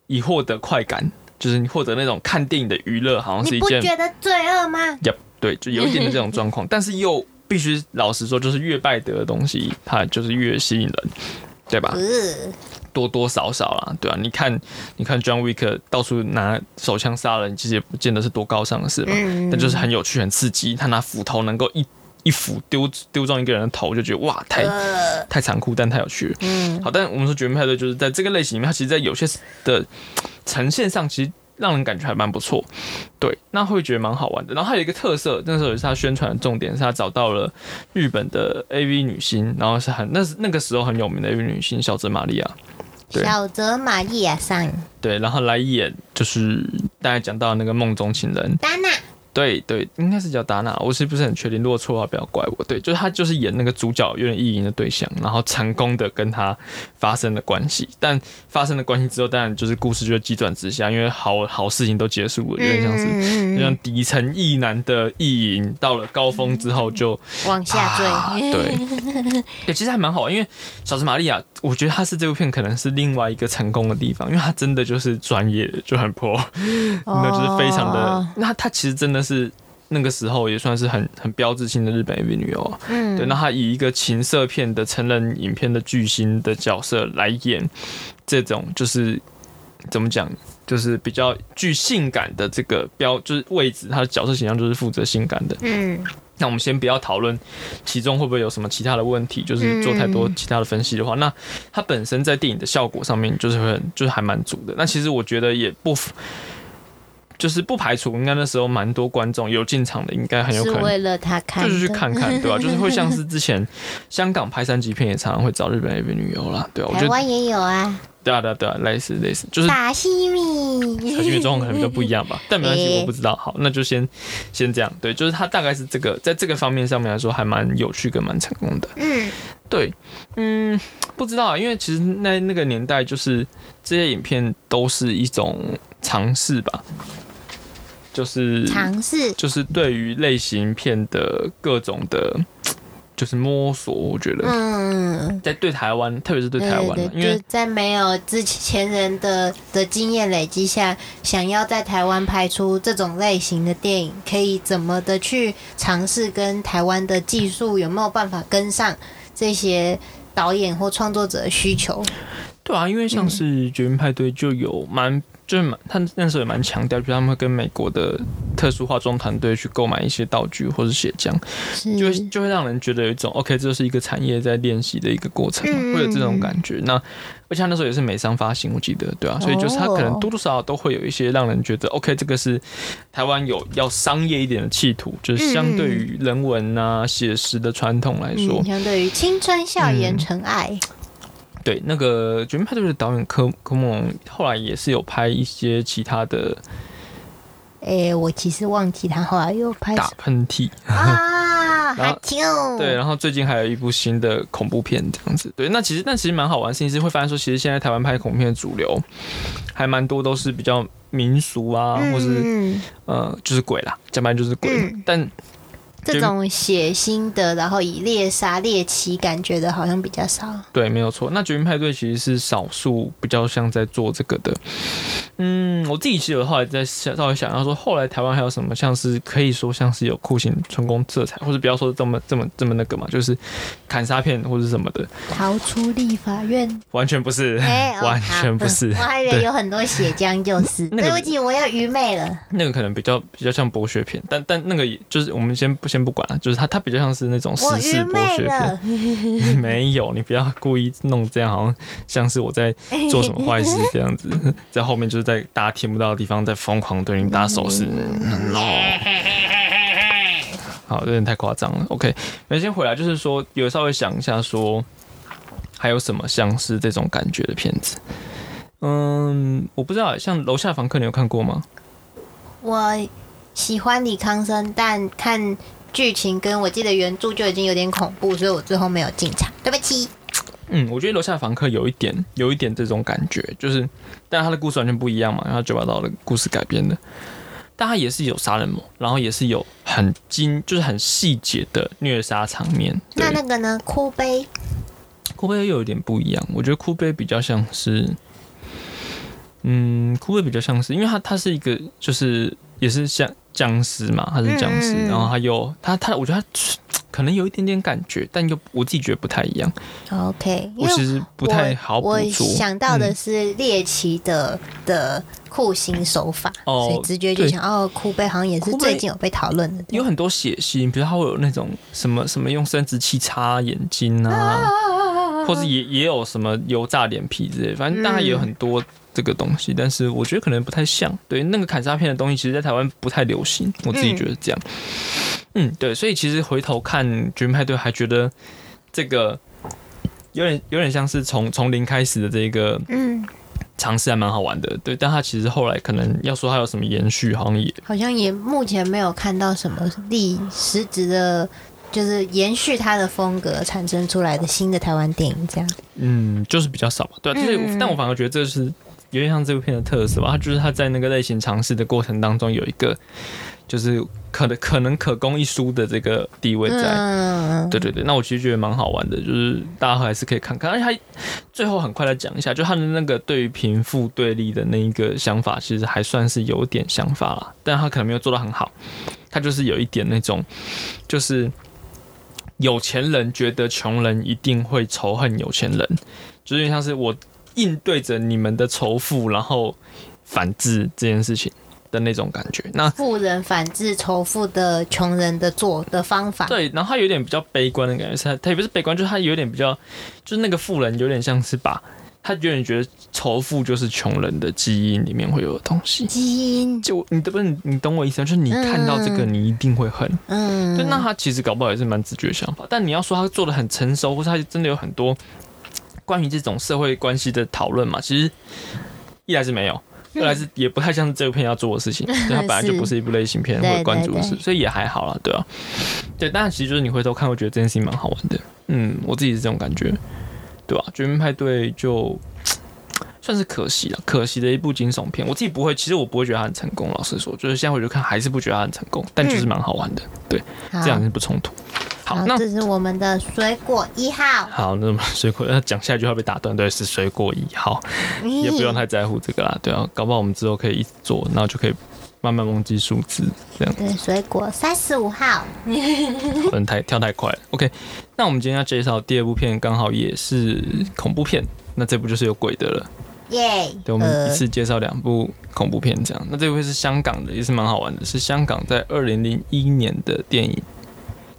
以获得快感，就是你获得那种看电影的娱乐，好像是你不一件觉得罪恶吗？对，就有一点的这种状况，但是又必须老实说，就是越拜德的东西，它就是越吸引人，对吧？呃，多多少少啦，对啊，你看，你看 John Wick 到处拿手枪杀人，其实也不见得是多高尚的事嘛，嗯但就是很有趣、很刺激。他拿斧头能够一一斧丢丢中一个人的头，就觉得哇，太呃，太残酷，但太有趣了。嗯，好，但我们说绝命派对就是在这个类型里面，它其实，在有些的呈现上，其实让人感觉还蛮不错。对，那会觉得蛮好玩的。然后还有一个特色，那时候也是他宣传的重点，是他找到了日本的 AV 女星，然后是很那是那个时候很有名的 AV 女星小泽玛利亚。对。小泽玛利亚上对，然后来演就是大家讲到那个梦中情人，丹娜，对对，应该是叫达纳，我是不是很确定？如果错的话，不要怪我。对，就是他就是演那个主角有点意淫的对象，然后成功的跟他发生了关系，但发生了关系之后，当然就是故事就急转直下，因为好好事情都结束了，有点像是。嗯就像底层意男的意淫到了高峰之后就往下坠，啊对，对，其实还蛮好玩，因为小泽玛利亚，我觉得她是这部片可能是另外一个成功的地方，因为她真的就是专业的，就很 pro，那就是非常的哦，那她其实真的是那个时候也算是很很标志性的日本 AV 女优啊。嗯，对，那她以一个情色片的成人影片的巨星的角色来演这种，就是怎么讲，就是比较具性感的这个标，就是位置，她的角色形象就是负责性感的。嗯，那我们先不要讨论其中会不会有什么其他的问题，就是做太多其他的分析的话，那它本身在电影的效果上面就是会很就是还蛮足的。那其实我觉得也不。就是不排除，应该那时候蛮多观众有进场的，应该很有可能是为了他看，就是去看看，对吧、就是会像是之前香港拍三级片也常常会找日本 AV 女优啦，对啊，我觉得台湾也有啊，对啊对啊对啊，类似类似，就是打西米，小心状况可能都不一样吧，但没关系，我不知道。好，那就先先这样，对，就是他大概是这个，在这个方面上面来说，还蛮有趣跟蛮成功的。嗯，对，嗯，不知道啊，因为其实那那个年代，就是这些影片都是一种尝试吧，就是尝试，就是对于类型片的各种的，就是摸索，我觉得。嗯。在对台湾，特别是对台湾啊，因为在没有之前人的的经验累积下，想要在台湾拍出这种类型的电影，可以怎么的去尝试跟台湾的技术有没有办法跟上这些导演或创作者的需求？对啊，因为像是《绝命派对》就有蛮，就是蛮，他那时候也蛮强调，就是他们会跟美国的特殊化妆团队去购买一些道具或者血浆，就会就会让人觉得有一种 OK，这是一个产业在练习的一个过程，嗯会有这种感觉。那而且他那时候也是美商发行，我记得对啊，所以就是他可能多多少少都会有一些让人觉得 OK，这个是台湾有要商业一点的企图，就是相对于人文啊写实的传统来说。嗯，，相对于青春校园嗯。尘埃，对，那个《绝命派对》的导演科科梦龙后来也是有拍一些其他的诶、我其实忘记他后来又拍打什喷嚏，啊，对，然后最近还有一部新的恐怖片这样子。对，那其实但其实蛮好玩的事情是会发现说，其实现在台湾拍恐怖片的主流还蛮多都是比较民俗啊，或是嗯，呃就是鬼啦，讲白了就是鬼。嗯但这种血腥的，然后以猎杀猎奇感觉的，好像比较少。对，没有错。那绝命派对其实是少数比较像在做这个的。嗯，我自己其实有后来在想稍微想要说，后来台湾还有什么像是可以说像是有酷刑成功色彩，或者不要说这么这么这么那个嘛，就是砍杀片或者什么的，逃出立法院，完全不是，完全不是。好我还以为有很多血浆，就是。那个对不起，我要愚昧了。那个可能比较比较像剥削片，但但那个也就是我们先不先不管了，就是它它比较像是那种时事剥昧削片。没有，你不要故意弄这样，好像像是我在做什么坏事这样子，在后面就是在大家听不到的地方在疯狂对你打手势。no 好，有点太夸张了。OK，那先回来，就是说有稍微想一下说。还有什么像是这种感觉的片子？嗯，我不知道，像《楼下房客》，你有看过吗？我喜欢李康生，但看剧情跟我记得原著就已经有点恐怖，所以我最后没有进场。对不起。嗯，我觉得楼下房客有一点，有一点这种感觉，就是，但他的故事完全不一样嘛，然后九把刀的故事改编的，但他也是有杀人魔，然后也是有很精，就是很细节的虐杀场面。那，那个呢？哭悲哭悲又有点不一样，我觉得哭悲比较像是，嗯，哭悲比较像是，因为他他是一个就是也是像僵尸嘛，他是僵尸，然后他又他他，我觉得他可能有一点点感觉，但又我自己觉得不太一样，OK，我其实不太好捕我。想到的嗯是猎奇的、的酷刑手法，哦所以直觉就想哦，酷贝好像也是最近有被讨论的。有很多血腥，比如他会有那种什么什么用生殖器擦眼睛啊，啊或者也也有什么油炸脸皮之类，反正大概也有很多这个东西，但是我觉得可能不太像。对，那个砍杀片的东西，其实在台湾不太流行，我自己觉得这样。嗯，对，所以其实回头看《绝命派对》，还觉得这个有点有点像是从从零开始的这个嗯，尝试，还蛮好玩的。对，但他其实后来可能要说他有什么延续，好像也好像也目前没有看到什么立实质的，就是延续他的风格产生出来的新的台湾电影这样。嗯，就是比较少吧，对、啊，就是，但我反而觉得这是有点像这部片的特色吧，它就是他在那个类型尝试的过程当中有一个，就是可能可能可供一输的这个地位在。嗯，对对对，那我其实觉得蛮好玩的，就是大家还是可以看看，而且他最后很快的讲一下，就他的那个对于贫富对立的那一个想法，其实还算是有点想法啦，但他可能没有做到很好，他就是有一点那种，就是有钱人觉得穷人一定会仇恨有钱人，就是有点像是我应对着你们的仇富，然后反制这件事情的那种感觉。那富人反制仇富的穷人的做的方法。对，然后他有点比较悲观的感觉，是他他也不是悲观，就是他有点比较，就是那个富人有点像是把他有点觉得仇富就是穷人的基因里面会有的东西。基因，就你懂不是你懂我意思吗？就是你看到这个，嗯你一定会恨。嗯，对，那他其实搞不好也是蛮直觉的想法，但你要说他做的很成熟，或是他真的有很多关于这种社会关系的讨论嘛？其实一来是没有，二来是也不太像是这部片要做的事情，对，它本来就不是一部类型片对或者关注的事，所以也还好啦，对啊，对，当然其实就是你回头看，会觉得这件事情蛮好玩的，嗯，我自己是这种感觉，对吧、绝命派对就。算是可惜了，可惜的一部惊悚片。我自己不会，其实我不会觉得它很成功。老实说，就是现在回去看，还是不觉得它很成功，但就是蛮好玩的。对，这样是不冲突。好，那这是我们的水果一号，好，那么水果要讲下一句话被打断，对，是水果一号，也不用太在乎这个啦，对啊，搞不好我们之后可以一直做，然后就可以慢慢忘记数字，这样对水果三十五号，不能太跳太快了。OK，那我们今天要介绍第二部片，刚好也是恐怖片，那这部就是有鬼的了。耶！对，我们一呃次介绍两部恐怖片，这样。那这部是香港的，也是蛮好玩的，是香港在二零零一年的电影，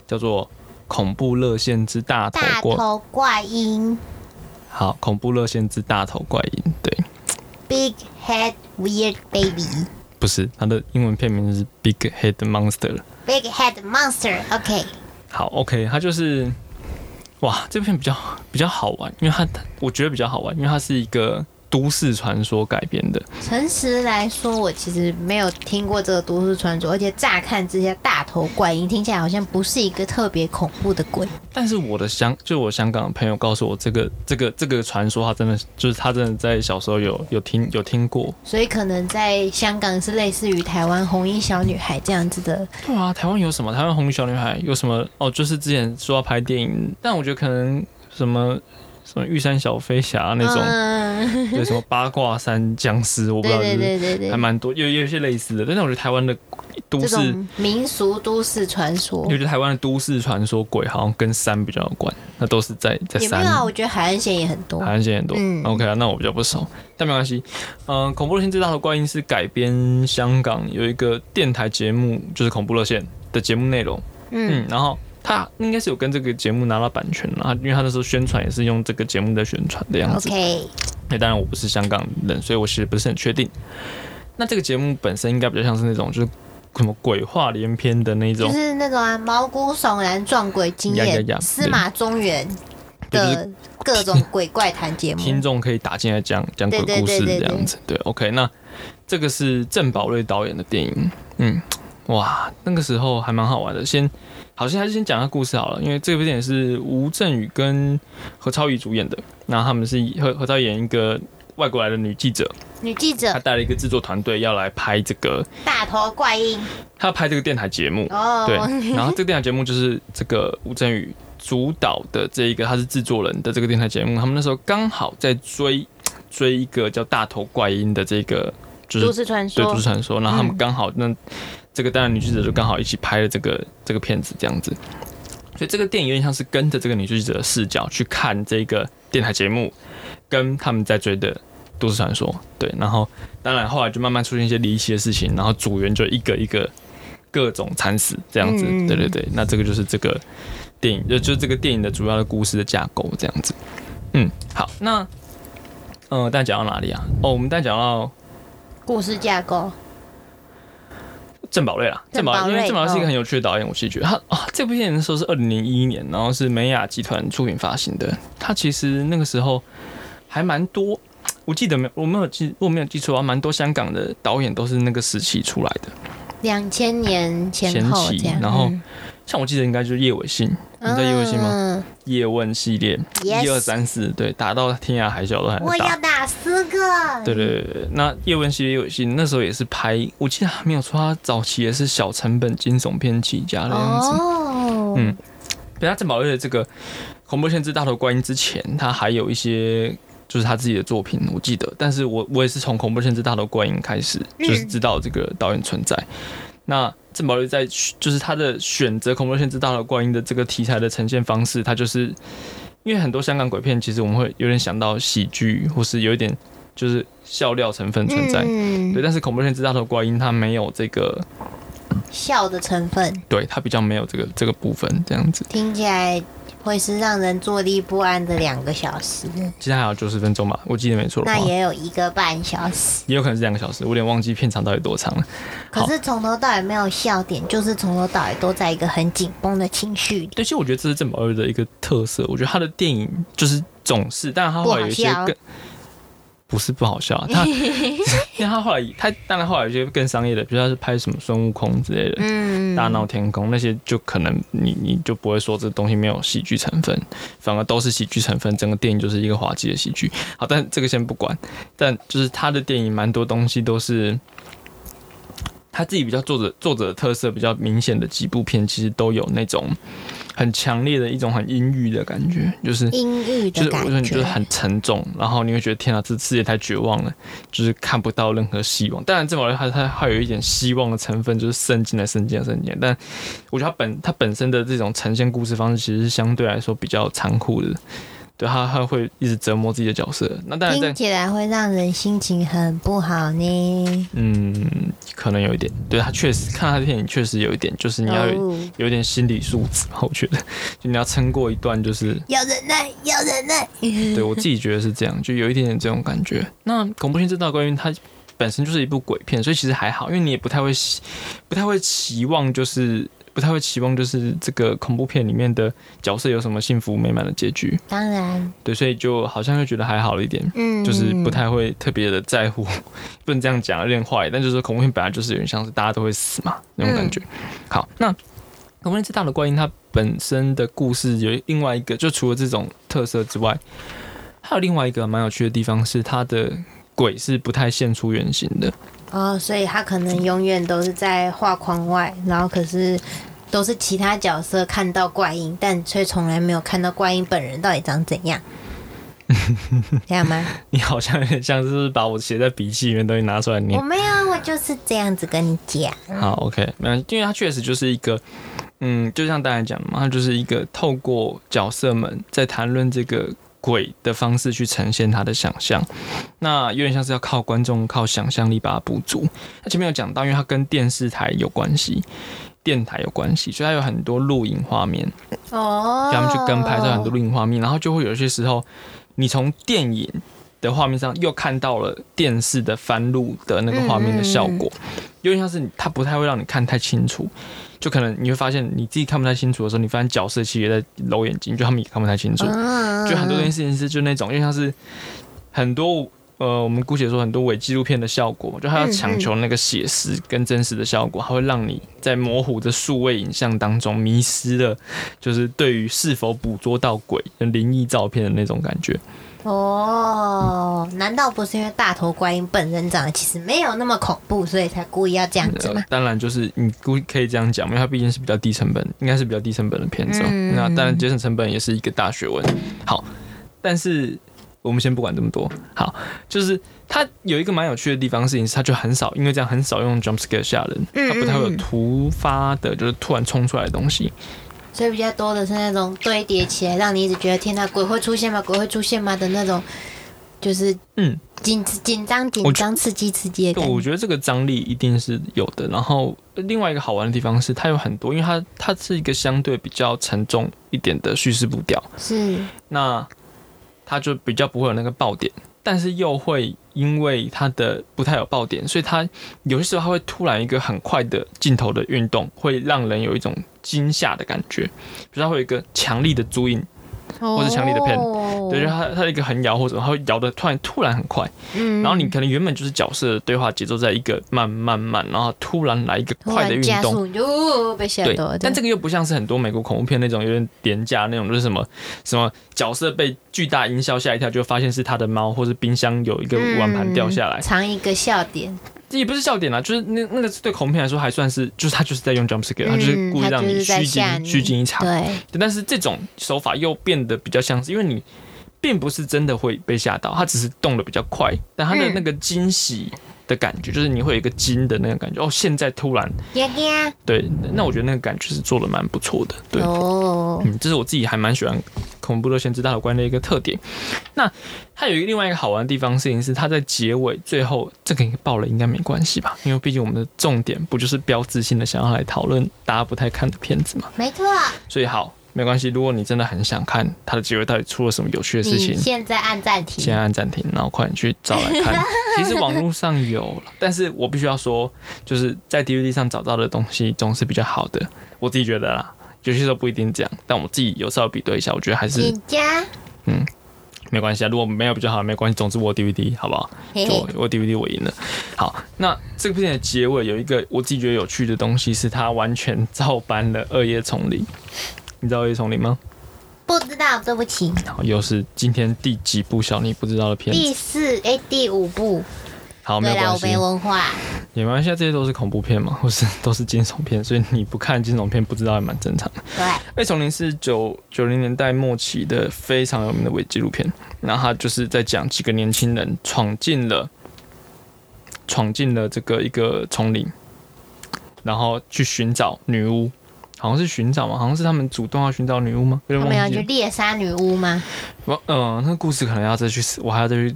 叫做《恐怖热线之大头怪》。大头怪婴好，恐怖热线之大头怪婴，对，，Big Head Weird Baby。不是它的英文片名是 Big Head Monster。Big Head Monster，OK，、好，OK，它就是，哇，这片比较比较好玩，因为它我觉得比较好玩，因为它是一个都市传说改编的。诚实来说，我其实没有听过这个都市传说，而且乍看之下，大头怪婴听起来好像不是一个特别恐怖的鬼。但是我的香，就我香港的朋友告诉我，这个这个这个传说，他真的就是他真的在小时候有有听有听过。所以可能在香港是类似于台湾红衣小女孩这样子的，对啊，台湾有什么？台湾红衣小女孩有什么？哦，就是之前说要拍电影，但我觉得可能什么什么玉山小飞侠那种，嗯，对什么八卦山僵尸，我不知道，就是对对对对，还蛮多，有有一些类似的。但是我觉得台湾的都市，民俗都市传说我觉得台湾的都市传说鬼好像跟山比较有关，那都是在在山也没有啊，我觉得海岸线也很多海。岸线很多。嗯 OK 啊，那我比较不熟，但没关系。嗯、恐怖热线最大的怪音是改编香港有一个电台节目，就是恐怖热线的节目内容。嗯嗯，然后他应该是有跟这个节目拿到版权了，因为他那时候宣传也是用这个节目在宣传的样子。，OK，那当然我不是香港人，所以我其实不是很确定。那这个节目本身应该比较像是那种就是什么鬼话连篇的那种就，是那种啊毛骨悚然撞鬼经验司马中原的各种鬼怪谈节目。听众可以打进来讲讲鬼故事这样子。对，OK，那这个是郑宝瑞导演的电影，嗯，哇，那个时候还蛮好玩的。先，好像还是先讲一下故事好了，因为这部电影是吴镇宇跟何超仪主演的，那他们是何何超仪演一个外国来的女记者，女记者她带了一个制作团队要来拍这个，大头怪婴她要拍这个电台节目，哦，对，然后这个电台节目就是这个吴镇宇主导的这一个，他是制作人的这个电台节目，他们那时候刚好在追追一个叫大头怪婴的这个就是都市传说对都市传说，然后他们嗯。刚好那这个当然女记者就刚好一起拍了这个这个片子这样子，所以这个电影有点像是跟着这个女记者的视角去看这个电台节目，跟他们在追的都市传说，对，然后当然后来就慢慢出现一些离奇的事情，然后组员就一个一个各种惨死这样子，嗯对对对，那这个就是这个电影，就就是这个电影的主要的故事的架构这样子，嗯，好，那。嗯，但讲到哪里啊？哦，我们但讲到故事架构，郑宝瑞啦，郑宝瑞，因为郑宝瑞是一个哦很有趣的导演，我其实觉得他啊，这部电影的时候是二零零一年，然后是美雅集团出品发行的。他其实那个时候还蛮多，我记得没，我没有记，我没有记错啊，蛮多香港的导演都是那个时期出来的。两千年前前期后然后嗯像我记得应该就是叶伟信，你知道叶伟信吗？嗯叶问系列一二三四，对，打到天涯海角都还我要。打四个。对对对对，那叶问系列叶伟信那时候也是拍，我记得还没有错，他早期也是小成本惊悚片起家的样子。哦，嗯对他郑宝瑞的这个《恐怖限制大头观音》之前，他还有一些就是他自己的作品，我记得。但是我我也是从《恐怖限制大头观音》开始，嗯就是知道这个导演存在。那郑宝瑞在就是他的选择《恐怖片之大头观音》的这个题材的呈现方式，他就是因为很多香港鬼片，其实我们会有点想到喜剧，或是有一点就是笑料成分存在。嗯对，但是《恐怖片之大头观音》它没有这个，笑的成分对它比较没有这个这个部分，这样子。听起来会是让人坐立不安的两个小时，其实还有九十分钟吧，我记得没错，那也有一个半小时。也有可能是两个小时，我有点忘记片长到底多长了。可是从头到尾没有笑点，就是从头到尾都在一个很紧绷的情绪里。对，其实我觉得这是郑宝瑞的一个特色。我觉得他的电影就是总是，但是他后来有一些更不是不好笑，他 因为他后来他当然后来有些更商业的，比如他是拍什么孙悟空之类的。嗯，大闹天宫那些就可能你你就不会说这东西没有喜剧成分，反而都是喜剧成分，整个电影就是一个滑稽的喜剧。好，但这个先不管，但就是他的电影蛮多东西都是他自己比较作者作者的特色比较明显的几部片，其实都有那种很强烈的一种很阴郁的感觉，就是阴郁就是我的感觉，觉得就是很沉重，然后你会觉得天啊，这世界太绝望了，就是看不到任何希望。当然，郑宝瑞他他还有一点希望的成分，就是渗进来、渗进来、渗进来。但我觉得它本它本身的这种呈现故事方式，其实是相对来说比较残酷的。对他，他会一直折磨自己的角色。那当然听起来会让人心情很不好呢。嗯，可能有一点，对他确实看他的电影确实有一点，就是你要有哦有一点心理素质吧，我觉得，就你要撑过一段，就是要忍耐，要忍耐。对 我自己觉得是这样，就有一点点这种感觉。那恐怖片这道关于它本身就是一部鬼片，所以其实还好，因为你也不太会希不太会期望，就是不太会期望就是这个恐怖片里面的角色有什么幸福美满的结局。当然，对，所以就好像会觉得还好了一点。嗯，就是不太会特别的在乎，不能这样讲，有点坏。但就是恐怖片本来就是有点像是大家都会死嘛那种感觉。好，那恐怖片最大的观音，它本身的故事有另外一个，就除了这种特色之外，还有另外一个蛮有趣的地方是它的鬼是不太现出原形的。哦，所以他可能永远都是在画框外，然后可是都是其他角色看到怪婴，但却从来没有看到怪婴本人到底长怎样，这样吗？你好像有点像是把我写在笔记里面的东西拿出来念我。没有，我就是这样子跟你讲。好，OK，没关系因为它确实就是一个，嗯，就像大家讲的嘛，它就是一个透过角色们在谈论这个鬼的方式去呈现他的想象，那有点像是要靠观众靠想象力把它补足。他前面有讲到，因为它跟电视台有关系。电台有关系，所以它有很多录影画面，哦，给他们去跟拍，摄很多录影画面，然后就会有些时候，你从电影的画面上又看到了电视的翻录的那个画面的效果，有点像是你它不太会让你看太清楚，就可能你会发现你自己看不太清楚的时候，你发现角色其实也在揉眼睛，就他们也看不太清楚，嗯就很多件事情是就那种，因为像是很多呃，我们姑且说很多伪纪录片的效果，就它要强求那个写实跟真实的效果，它会让你在模糊的数位影像当中迷失了，就是对于是否捕捉到鬼的灵异照片的那种感觉。哦，难道不是因为大头怪婴本人长得其实没有那么恐怖，所以才故意要这样子吗呃？当然，就是你估可以这样讲，因为它毕竟是比较低成本，应该是比较低成本的片子哦。嗯那当然节省成本也是一个大学问。好，但是我我们先不管这么多。好，就是它有一个蛮有趣的地方，事情是它就很少，因为这样很少用 jump scare 吓人，嗯它不太会有突发的，就是突然冲出来的东西。所以比较多的是那种堆叠起来，让你一直觉得天呐，鬼会出现吗？鬼会出现吗的那种，就是嗯，紧紧张、紧张、刺激、刺激的对，感觉。我觉得这个张力一定是有的。然后另外一个好玩的地方是，它有很多，因为它它是一个相对比较沉重一点的叙事步调，是，那它就比较不会有那个爆点，但是又会因为它的不太有爆点，所以它有些时候它会突然一个很快的镜头的运动，会让人有一种惊吓的感觉，比如它会有一个强力的租印，或者强力的 pen，哦。对，就它它一个横摇或者它会摇的突然突然很快，嗯。然后你可能原本就是角色的对话节奏在一个慢慢慢，然后突然来一个快的运动，然加速，你就哦被吓对到了。，但这个又不像是很多美国恐怖片那种有点廉价那种，就是什么什么角色被巨大音效吓一跳，就发现是他的猫，或是冰箱有一个碗盘掉下来，藏一个笑点，这也不是笑点啦，就是那那个对恐怖片来说还算是，就是他就是在用 jump scare，、他嗯就是故意让他就是在虚惊虚惊一场。对，对但是这种手法又变得比较像是，因为你并不是真的会被吓到，他只是动的比较快，但他的嗯。那个惊喜的感觉，就是你会有一个惊的那个感觉。哦，现在突然对，那我觉得那个感觉是做的蛮不错的。对，哦，嗯，这是我自己还蛮喜欢恐怖的先知大有关的一个特点。那它有一个另外一个好玩的地方，事情是它在结尾最后这个爆了应该没关系吧？因为毕竟我们的重点不就是标志性的想要来讨论大家不太看的片子嘛。没错，所以好，没关系。如果你真的很想看它的结尾到底出了什么有趣的事情，现在按暂停现，在按暂停，然后快点去找来看。其实网络上有，但是我必须要说，就是在 DVD 上找到的东西总是比较好的，我自己觉得啦。有些时候不一定这样，但我自己有时候比对一下，我觉得还是你家嗯，没关系啊。如果没有比较好，没关系，总之我 DVD 好不好？就我，我 DVD 我赢了。好，那这部片的结尾有一个我自己觉得有趣的东西，是它完全照搬了《二叶丛林》。你知道《二叶丛林》吗？不知道，对不起，然后又是今天第几部小你不知道的片子？第四哎第五部，好，没有关系我没，文化，也没关系啊，这些都是恐怖片嘛，或是都是惊悚片，所以你不看惊悚片不知道也蛮正常的。对，《二丛林》是九九零年代末期的非常有名的伪纪录片，然后他就是在讲几个年轻人闯进了闯进了这个一个丛林，然后去寻找女巫，好像是寻找嘛，好像是他们主动要寻找女巫吗？有他们要去。猎杀女巫吗？我嗯、那个故事可能要再去，我还要再去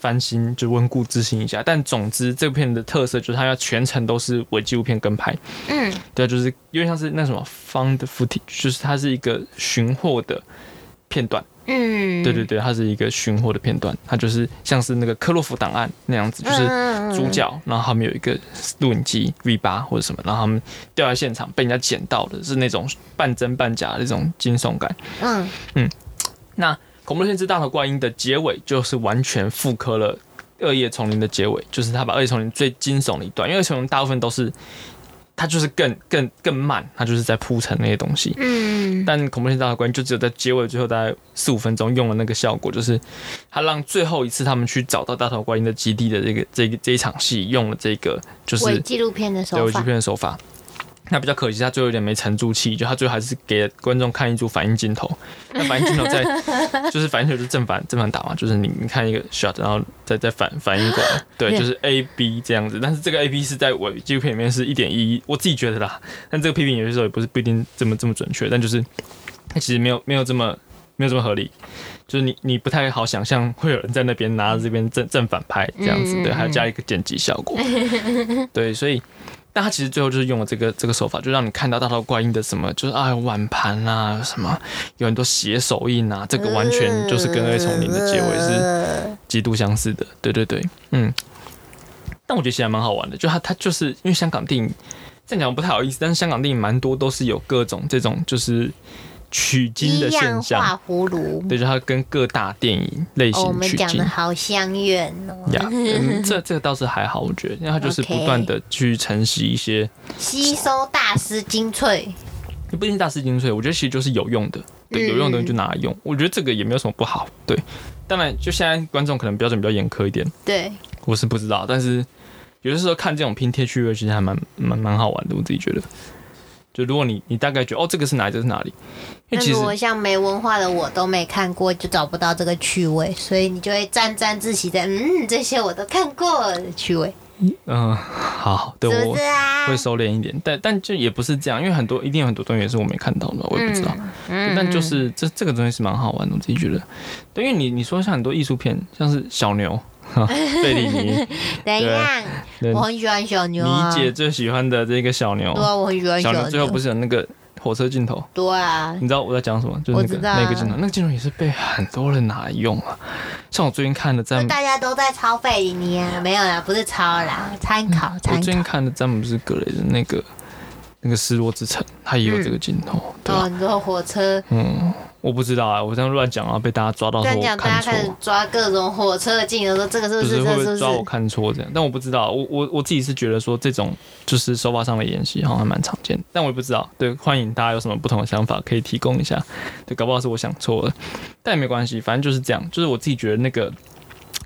翻新，就温故知新一下。但总之，这部片的特色就是它要全程都是伪纪录片跟拍。嗯，对啊，就是因为像是那什么 found footage，就是它是一个寻获的片段。嗯，对对对，它是一个寻获的片段，它就是像是那个克洛夫档案那样子，就是嗯主，角，然后他们有一个录影机 V 八或者什么，然后他们掉在现场被人家捡到的，是那种半真半假的那种惊悚感。嗯嗯，那《恐怖片之大头怪婴》的结尾就是完全复刻了《恶夜丛林》的结尾，就是他把《恶夜丛林》最惊悚的一段，因为《恶夜丛林》大部分都是它就是更更更慢，它就是在铺陈那些东西。嗯，但《恐怖片大头怪婴》就只有在结尾最后大概四五分钟用了那个效果，就是他让最后一次他们去找到大头怪婴的基地的这个这个这一场戏用了这个就是纪录片的手法纪录，片的手法。那比较可惜，他最后有点没沉住气，就他最后还是给观众看一组反应镜头。那反应镜头在 就是反应镜头就是正反正反打嘛，就是你你看一个 shot，然后再再反反应过来，对，就是 A B 这样子。但是这个 A B 是在我纪录片里面是一点一，我自己觉得啦。但这个批评有些时候也不是不一定这么这么准确，但就是它其实没有没有这么没有这么合理。就是你你不太好想象会有人在那边拿着这边正正反拍这样子，对，还要加一个剪辑效果，对，所以。但他其实最后就是用了这个这个手法，就让你看到大头怪婴的什么，就是啊碗盘啊，什么有很多血手印啊，这个完全就是跟《二重林》的结尾是是，极度相似的。对对对，嗯。但我觉得其实还蛮好玩的，就他他就是因为香港电影这样讲不太好意思，但是香港电影蛮多都是有各种这种就是取经的一现象，对，就它跟各大电影类型取经。们讲的。好相远哦，呀，嗯，这这个倒是还好，我觉得，因为它就是不断的去承袭一些吸收大师精粹，也不一定大师精粹，我觉得其实就是有用的，对，嗯。有用的东西就拿来用。我觉得这个也没有什么不好，对。当然，就现在观众可能标准比较严苛一点，对，我是不知道，但是有的时候看这种拼贴趣味，其实还蛮蛮蛮好玩的，我自己觉得。就如果你你大概觉得哦这个是哪里，这是哪里，因为那其实如果像没文化的我都没看过，就找不到这个趣味，所以你就会沾沾自喜的嗯这些我都看过的趣味，嗯、好，对我？会收敛一点，但但就也不是这样，因为很多一定有很多东西也是我没看到的，我也不知道。嗯但就是这这个东西是蛮好玩的，我自己觉得。对，因为你你说像很多艺术片，像是小牛，哈贝里尼，怎样？对我很喜欢小牛你啊，姐最喜欢的这个小牛对，啊，我很喜欢小牛牛。最后不是有那个火车镜头？对啊，你知道我在讲什么？就是那个那个镜头，那个镜头也是被很多人拿来用啊。像我最近看的詹姆，大家都在抄费里尼啊，没有啦，不是抄啦，参考我参考。我最近看的詹姆斯格雷的那个那个失落之城，它也有这个镜头。对啊哦，你说火车嗯，我不知道啊，我这样乱讲啊，被大家抓到说大家开始。抓各种火车的镜头，说这个是不是？不是会不是不会抓我？看错这样？但我不知道，我我我自己是觉得说这种就是手法上的演习好像蛮常见的，但我也不知道。对，欢迎大家有什么不同的想法可以提供一下。对，搞不好是我想错了，但也没关系，反正就是这样。就是我自己觉得那个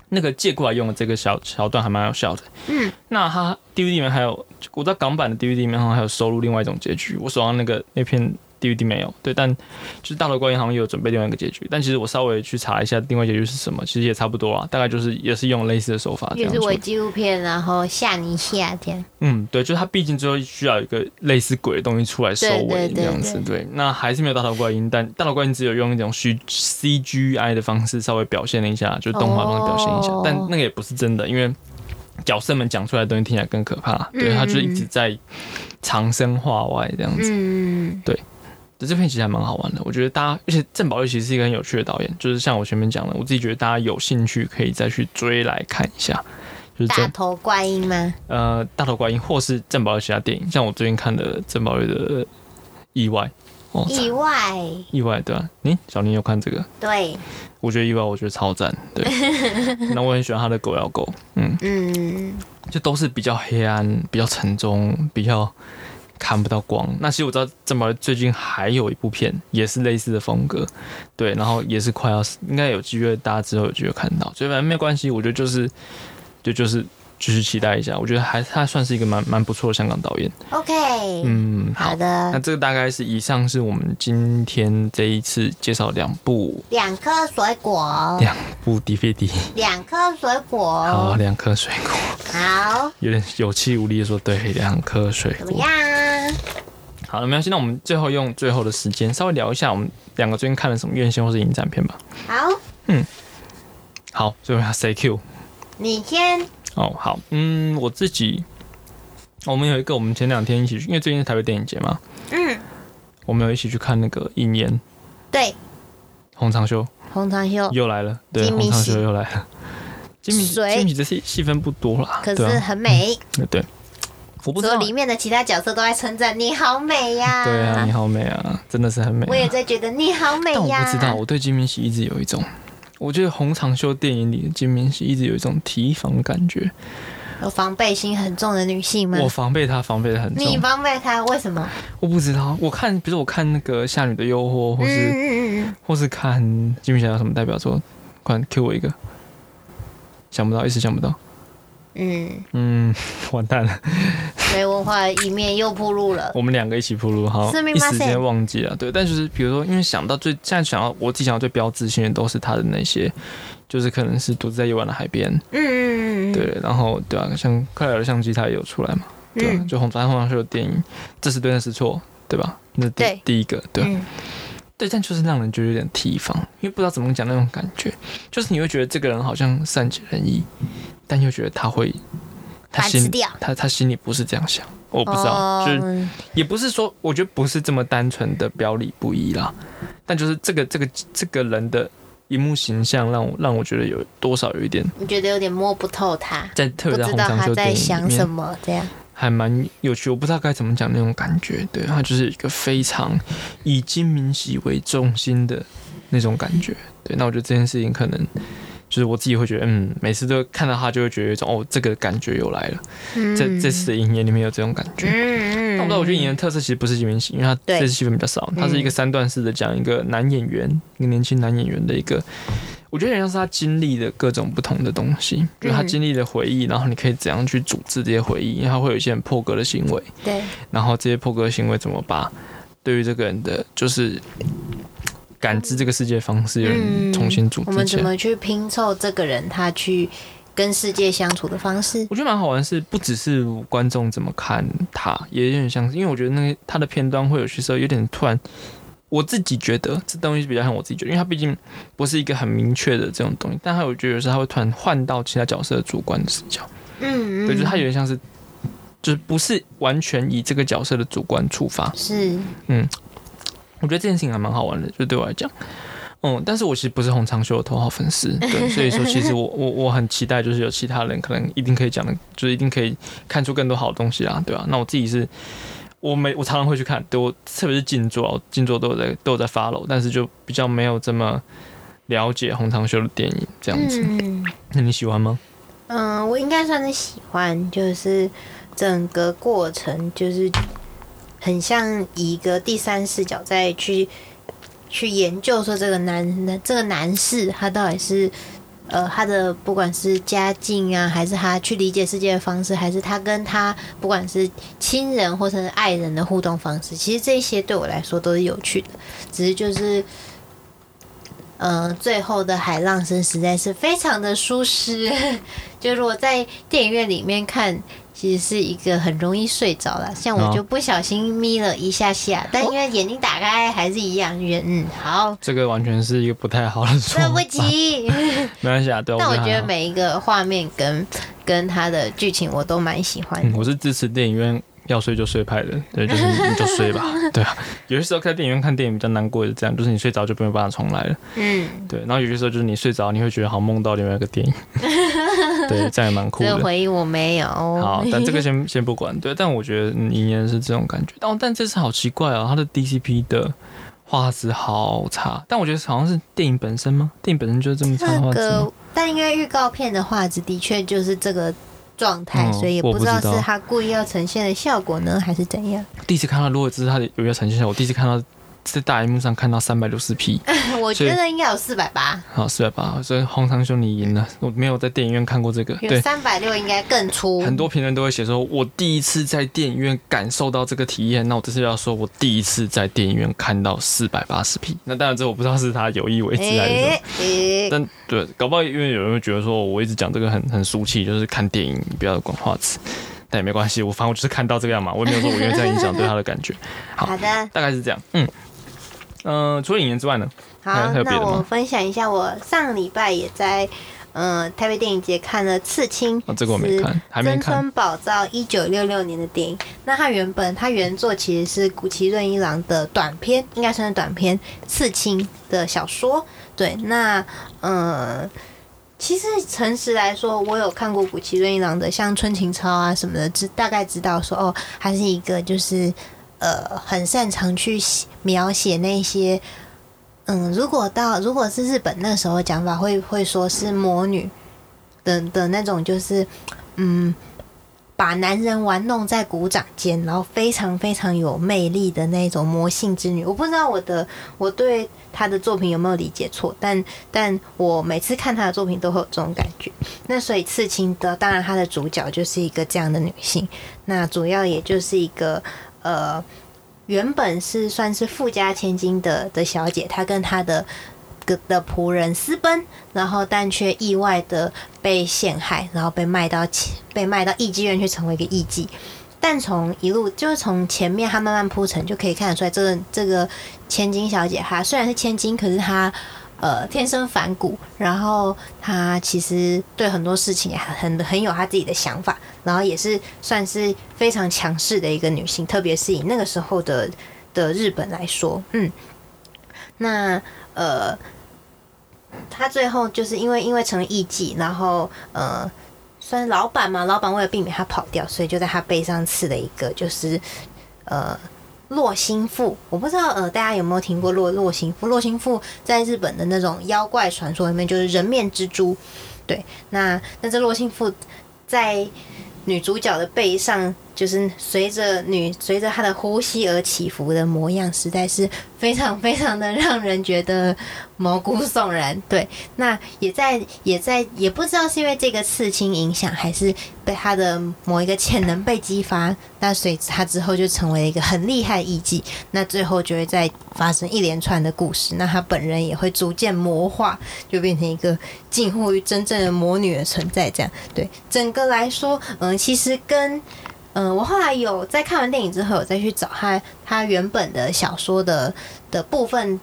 那个借过来用的这个小桥段还蛮有效的。嗯，那它 DVD 里面还有，我知道港版的 DVD 里面好像还有收录另外一种结局，我手上那个那片 DVD 没有。对，但就是大头怪音好像也有准备另外一个结局，但其实我稍微去查一下另外结局是什么，其实也差不多啊，大概就是也是用类似的手法这也是伪。纪录片，然后吓你一下这样。嗯，对，就是它毕竟最后需要一个类似鬼的东西出来收尾对对对这样子。对，那还是没有大头怪音，但大头怪音只有用一种虚 CGI 的方式稍微表现了一下，就是动画方式表现一下，哦但那个也不是真的，因为角色们讲出来的东西听起来更可怕。对，嗯他就是一直在长生话外这样子。嗯，这片其实还蛮好玩的，我觉得大家，而且郑宝瑞其实是一个很有趣的导演，就是像我前面讲的，我自己觉得大家有兴趣可以再去追来看一下，就是大郑头怪音吗？呃大头怪音或是郑宝瑞其他电影，像我最近看的郑宝瑞的意外哦，意外，意外对吧、你小林有看这个？对，我觉得意外，我觉得超赞，对。那我很喜欢他的狗咬狗，嗯，嗯，就都是比较黑暗、比较沉重、比较看不到光。那其实我知道郑宝瑞最近还有一部片，也是类似的风格，对，然后也是快要，应该有机会，大家之后有机会看到，所以反正没关系，我觉得就是就就是继续期待一下，我觉得还他算是一个蛮蛮不错的香港导演，OK，嗯，好的。那那这个大概是以上是我们今天这一次介绍两部两颗水果，两部 DVD，两颗水果，好，两颗水果，好，有点有气无力的说，对，两颗水果。怎么样？好了，没关系，那我们最后用最后的时间稍微聊一下我们两个最近看了什么院线或是影展片吧。好，嗯。好，最后要 say Q 你先，哦，好，嗯，我自己，我们有一个，我们前两天一起去，因为最近是台北电影节嘛，嗯，我们有一起去看那个《影言》对，洪长修红长袖，又来了，对，金明喜洪长修又来了。金米水。金敏这戏戏份不多啦，可是对啊，很美，对，我不知道里面的其他角色都在称赞你好美呀。对啊，你好美啊，真的是很美、啊。我也在觉得你好美但我。不知道，我对金明喜一直有一种，我觉得红长袖电影里的金明喜一直有一种提防感觉，有防备心很重的女性吗？我防备她，防备的很重你。防备她为什么？我不知道，我看，比如我看那个《夏女的诱惑》，或嗯是、嗯嗯或是看金明喜有什么代表作，快 Q 我一个，想不到，一时想不到。嗯，嗯，完蛋了，没文化的一面又铺路了。我们两个一起铺路，好，一时间忘记了。对，但就是比如说，因为想到最现在想到我自己想到最标志性的都是他的那些，就是可能是独自在夜晚的海边，嗯嗯嗯，对，然后对啊，像克莱尔的相机他也有出来嘛，对啊，嗯。就红白红长秀的电影，这是对，那是错，对吧？那第第一个，对，嗯。对，但就是让人觉得有点提防，因为不知道怎么讲那种感觉，就是你会觉得这个人好像善解人意，但又觉得他会，他心。他他心里不是这样想，我不知道，哦就是也不是说，我觉得不是这么单纯的表里不一啦，但就是这个这个这个人的荧幕形象让我让我觉得有多少有一点，你觉得有点摸不透他，在特别在红章秀电在想什么，这样。还蛮有趣，我不知道该怎么讲那种感觉。对，他就是一个非常以金明喜为中心的那种感觉。对，那我觉得这件事情可能就是我自己会觉得，嗯，每次都看到他就会觉得有一种哦，这个感觉又来了。嗯。在这次的影言里面有这种感觉。嗯但我不知道，我觉得影言的特色其实不是金明喜，因为他这次戏份比较少，他是一个三段式的讲一个男演员，一个年轻男演员的一个我觉得有点像是他经历的各种不同的东西，就是他经历的回忆，然后你可以怎样去组织这些回忆，因为他会有一些很破格的行为，对，然后这些破格的行为怎么把对于这个人的就是感知这个世界的方式有点重新组我们。怎么去拼凑这个人他去跟世界相处的方式？我觉得蛮好玩，是不只是观众怎么看他，也有点像是，因为我觉得那个他的片段会有些时候有点突然，我自己觉得这东西比较像我自己觉得，因为他毕竟不是一个很明确的这种东西，但他我觉得有时候他会突然换到其他角色的主观的视角，嗯，对，嗯就是他有点像是，就是不是完全以这个角色的主观出发，是我觉得这件事情还蛮好玩的，就对我来讲。嗯，但是我其实不是洪长秀的头号粉丝，对，所以说其实我我我很期待，就是有其他人可能一定可以讲的，就是一定可以看出更多好东西啊，对吧、那我自己是，我每我常常会去看，对我特别是静坐啊，静坐都有在都有在 follow，但是就比较没有这么了解洪长秀的电影这样子。嗯那你喜欢吗？嗯，我应该算是喜欢，就是整个过程就是很像以一个第三视角再去去研究说这个男男这个男士他到底是。呃，他的不管是家境啊，还是他去理解世界的方式，还是他跟他不管是亲人或者是爱人的互动方式，其实这些对我来说都是有趣的。只是就是，呃，最后的海浪声实在是非常的舒适。就如果在电影院里面看，其实是一个很容易睡着了。像我哦就不小心眯了一下下，但因为眼睛打开还是一样，就觉得嗯好，这个完全是一个不太好的说法。对不起。没关系啊，对啊。但我觉得每一个画面跟跟他的剧情我都蛮喜欢。我是支持电影院要睡就睡派的，对，就是你就睡吧，对啊。有些时候在电影院看电影比较难过，也是这样，就是你睡着就没有办法重来了，嗯，对。然后有些时候就是你睡着，你会觉得好梦到另外一个电影，对，这样也蛮酷的。这个回忆我没有。好，但这个先 先不管，对。但我觉得嗯银岩是这种感觉，但但这次好奇怪哦，它的 DCP 的画质好差，但我觉得好像是电影本身吗？电影本身就是这么差的画质但因为预告片的画质的确就是这个状态，嗯所以也不知道是他故意要呈现的效果呢，还是怎样。第一次看到，如果这是他的有一个呈现效果，我第一次看到在大荧幕上看到三百六十 P，我觉得应该有四百八，好，四百八，所以荒唐兄你赢了。我没有在电影院看过这个，对，三百六应该更粗。很多评论都会写说，我第一次在电影院感受到这个体验。那我这次要说，我第一次在电影院看到四百八十 P。那当然，这我不知道是他有意为之还是什么。但对，搞不好因为有人会觉得说，我一直讲这个很很俗气，就是看电影你不要管画质，但也没关系，我反正我就是看到这个样嘛，我也没有说我因为这样影响对他的感觉，好 好的，大概是这样。嗯，呃，除了影言之外呢，好，那我分享一下，我上礼拜也在呃台北电影节看了《刺青》，哦，这个我没看，还没看。真村宝造一九六六年的电影，那它原本它原作其实是古崎润一郎的短篇，应该算是短篇《刺青》的小说。对，那呃，其实诚实来说，我有看过古崎润一郎的像《春情操》啊什么的，知大概知道说哦，他是一个就是呃很擅长去描写那些。嗯，如果到如果是日本那时候讲法，会会说是魔女的的那种，就是嗯，把男人玩弄在鼓掌间，然后非常非常有魅力的那种魔性之女。我不知道我的我对她的作品有没有理解错，但但我每次看她的作品都会有这种感觉。那所以刺青的，当然她的主角就是一个这样的女性，那主要也就是一个呃。原本是算是富家千金的的小姐，她跟她的个的仆人私奔，然后但却意外的被陷害，然后被卖到被卖到艺妓院去成为一个艺妓。但从一路就是从前面她慢慢铺陈，就可以看得出来，这个这个千金小姐她虽然是千金，可是她呃天生反骨，然后她其实对很多事情也很很有她自己的想法，然后也是算是非常强势的一个女性，特别是以那个时候的的日本来说，嗯，那呃，她最后就是因为因为成了艺妓，然后呃。算是老板嘛，老板为了避免她跑掉，所以就在她背上刺了一个，就是呃洛心腹。我不知道呃大家有没有听过洛洛心腹？洛心腹在日本的那种妖怪传说里面就是人面蜘蛛。对，那那只洛心腹在女主角的背上就是随着女随着她的呼吸而起伏的模样，实在是非常非常的让人觉得毛骨悚然。对，那也在也在也不知道是因为这个刺青影响，还是被她的某一个潜能被激发，那所以她之后就成为了一个很厉害的艺妓。那最后就会再发生一连串的故事，那她本人也会逐渐魔化，就变成一个 近乎于真正的魔女的存在。这样，对整个来说，嗯，其实跟嗯，我后来有在看完电影之后，我再去找他他原本的小说的的部分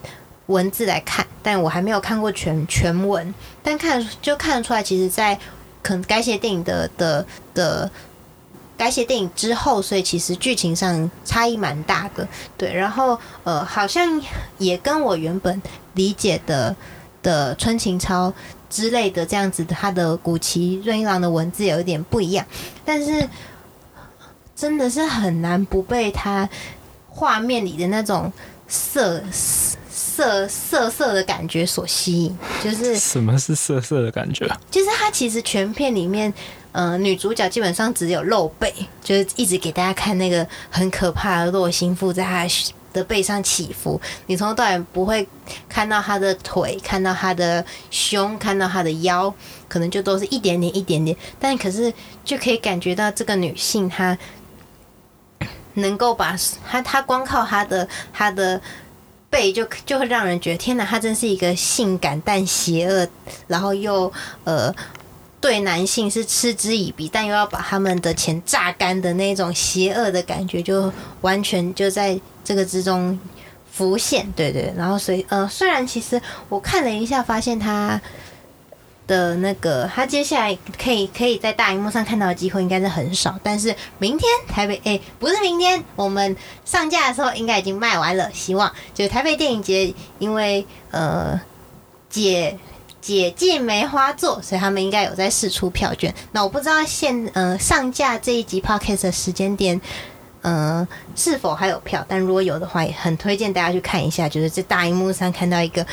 文字来看，但我还没有看过全全文，但看就看得出来，其实，在可能该写电影的的的该写电影之后，所以其实剧情上差异蛮大的，对，然后呃，好像也跟我原本理解的的春情超之类的这样子，他的古奇润一郎的文字有一点不一样，但是。真的是很难不被他画面里的那种色色色色的感觉所吸引。就是什么是色色的感觉？就是他其实全片里面，呃，女主角基本上只有露背，就是一直给大家看那个很可怕的落心腹在她的背上起伏。你从头到尾不会看到她的腿，看到她的胸，看到她的腰，可能就都是一点点一点点。但可是就可以感觉到这个女性她。能够把他，他光靠他的他的背就就会让人觉得天哪，他真是一个性感但邪恶，然后又呃对男性是嗤之以鼻，但又要把他们的钱榨干的那种邪恶的感觉，就完全就在这个之中浮现。对对，然后所以呃，虽然其实我看了一下，发现他。的那个，他接下来可以可以在大荧幕上看到的机会应该是很少，但是明天台北哎，不是明天，我们上架的时候应该已经卖完了。希望就台北电影节，因为呃解解禁梅花座，所以他们应该有在试出票券。那我不知道现呃上架这一集 podcast 的时间点，呃是否还有票？但如果有的话，也很推荐大家去看一下，就是在大荧幕上看到一个。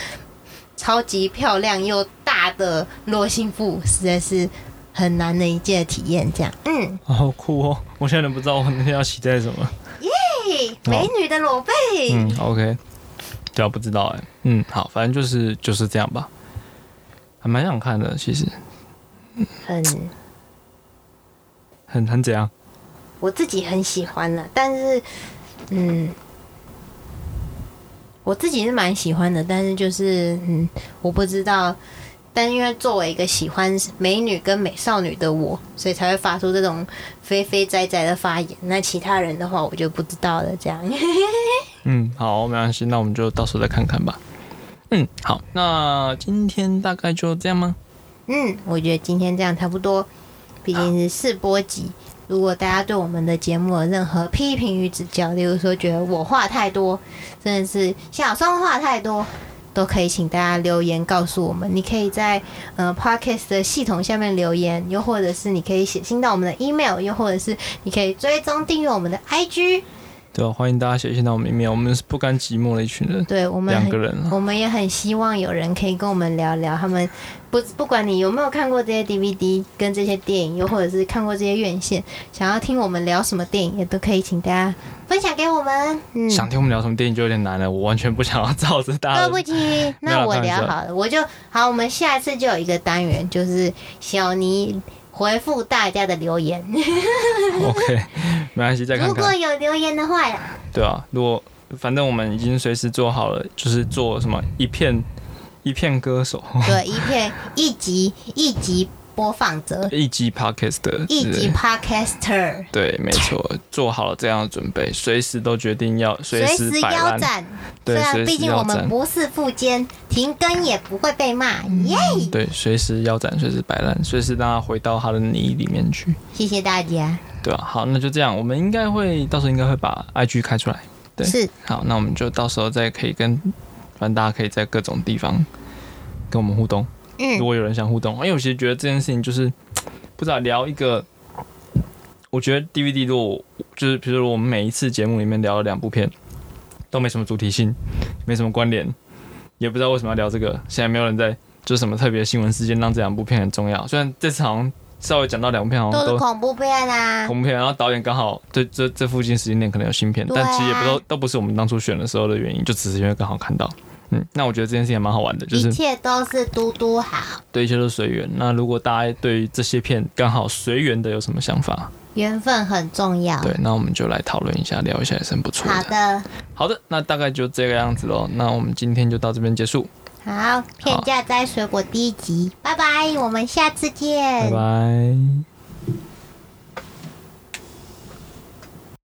超级漂亮又大的罗心腹，实在是很难的一件体验。这样，嗯，好酷哦！我现在都不知道我那天要期待什么。耶，美女的裸背。嗯，OK，对啊，不知道哎。嗯，好，反正就是就是这样吧。还蛮想看的，其实。很很很怎样？我自己很喜欢了，但是，嗯。我自己是蛮喜欢的，但是就是嗯，我不知道，但因为作为一个喜欢美女跟美少女的我，所以才会发出这种飞飞哉哉的发言。那其他人的话，我就不知道了。这样，嗯，好，没关系，那我们就到时候再看看吧。嗯，好，那今天大概就这样吗？嗯，我觉得今天这样差不多，毕竟是试播集。如果大家对我们的节目有任何批评与指教，例如说觉得我话太多，真的是小双话太多，都可以请大家留言告诉我们。你可以在呃 Podcast 的系统下面留言，又或者是你可以写信到我们的 email，又或者是你可以追踪订阅我们的 IG。对，欢迎大家写信到我们里面，我们是不甘寂寞的一群人。对我们两个人，我们也很希望有人可以跟我们聊聊他们不不管你有没有看过这些 DVD 跟这些电影，又或者是看过这些院线，想要听我们聊什么电影，也都可以请大家分享给我们。嗯，想听我们聊什么电影就有点难了，我完全不想要照着大家。对不起，那我聊好了，我就好。我们下一次就有一个单元，就是小尼。回复大家的留言。OK，没关系，再看看。如果有留言的话呀。对啊，如果反正我们已经随时做好了，就是做什么一片一片歌手。对，一片一集一集。播放者一集 podcast 的一集 podcaster，对，没错，做好了这样的准备，随时都决定要随时腰斩。对，毕竟我们不是副监，停更也不会被骂，耶！对，随时腰斩，随时摆烂，随时让他回到他的泥里面去。谢谢大家。对啊，好，那就这样，我们应该会到时候应该会把 IG 开出来。对，是。好，那我们就到时候再可以跟，反正大家可以在各种地方跟我们互动。嗯如果有人想互动，因为我其实觉得这件事情就是不知道聊一个，我觉得 DVD 如果就是比如说我们每一次节目里面聊了两部片，都没什么主题性，没什么关联，也不知道为什么要聊这个。现在没有人在，就是什么特别新闻事件让这两部片很重要。虽然这次好像稍微讲到两片，好像都是恐怖片啊。恐怖片，然后导演刚好对这这附近时间点可能有新片，啊但其实也不都都不是我们当初选的时候的原因，就只是因为刚好看到。嗯，那我觉得这件事情还蛮好玩的，就是一切都是嘟嘟好，对一切都是随缘。那如果大家对于这些片刚好随缘的有什么想法，缘分很重要。对，那我们就来讨论一下，聊一下也是很不错的。好的，好的，那大概就这个样子喽。那我们今天就到这边结束，好，片价摘水果第一集，拜拜，我们下次见。拜拜。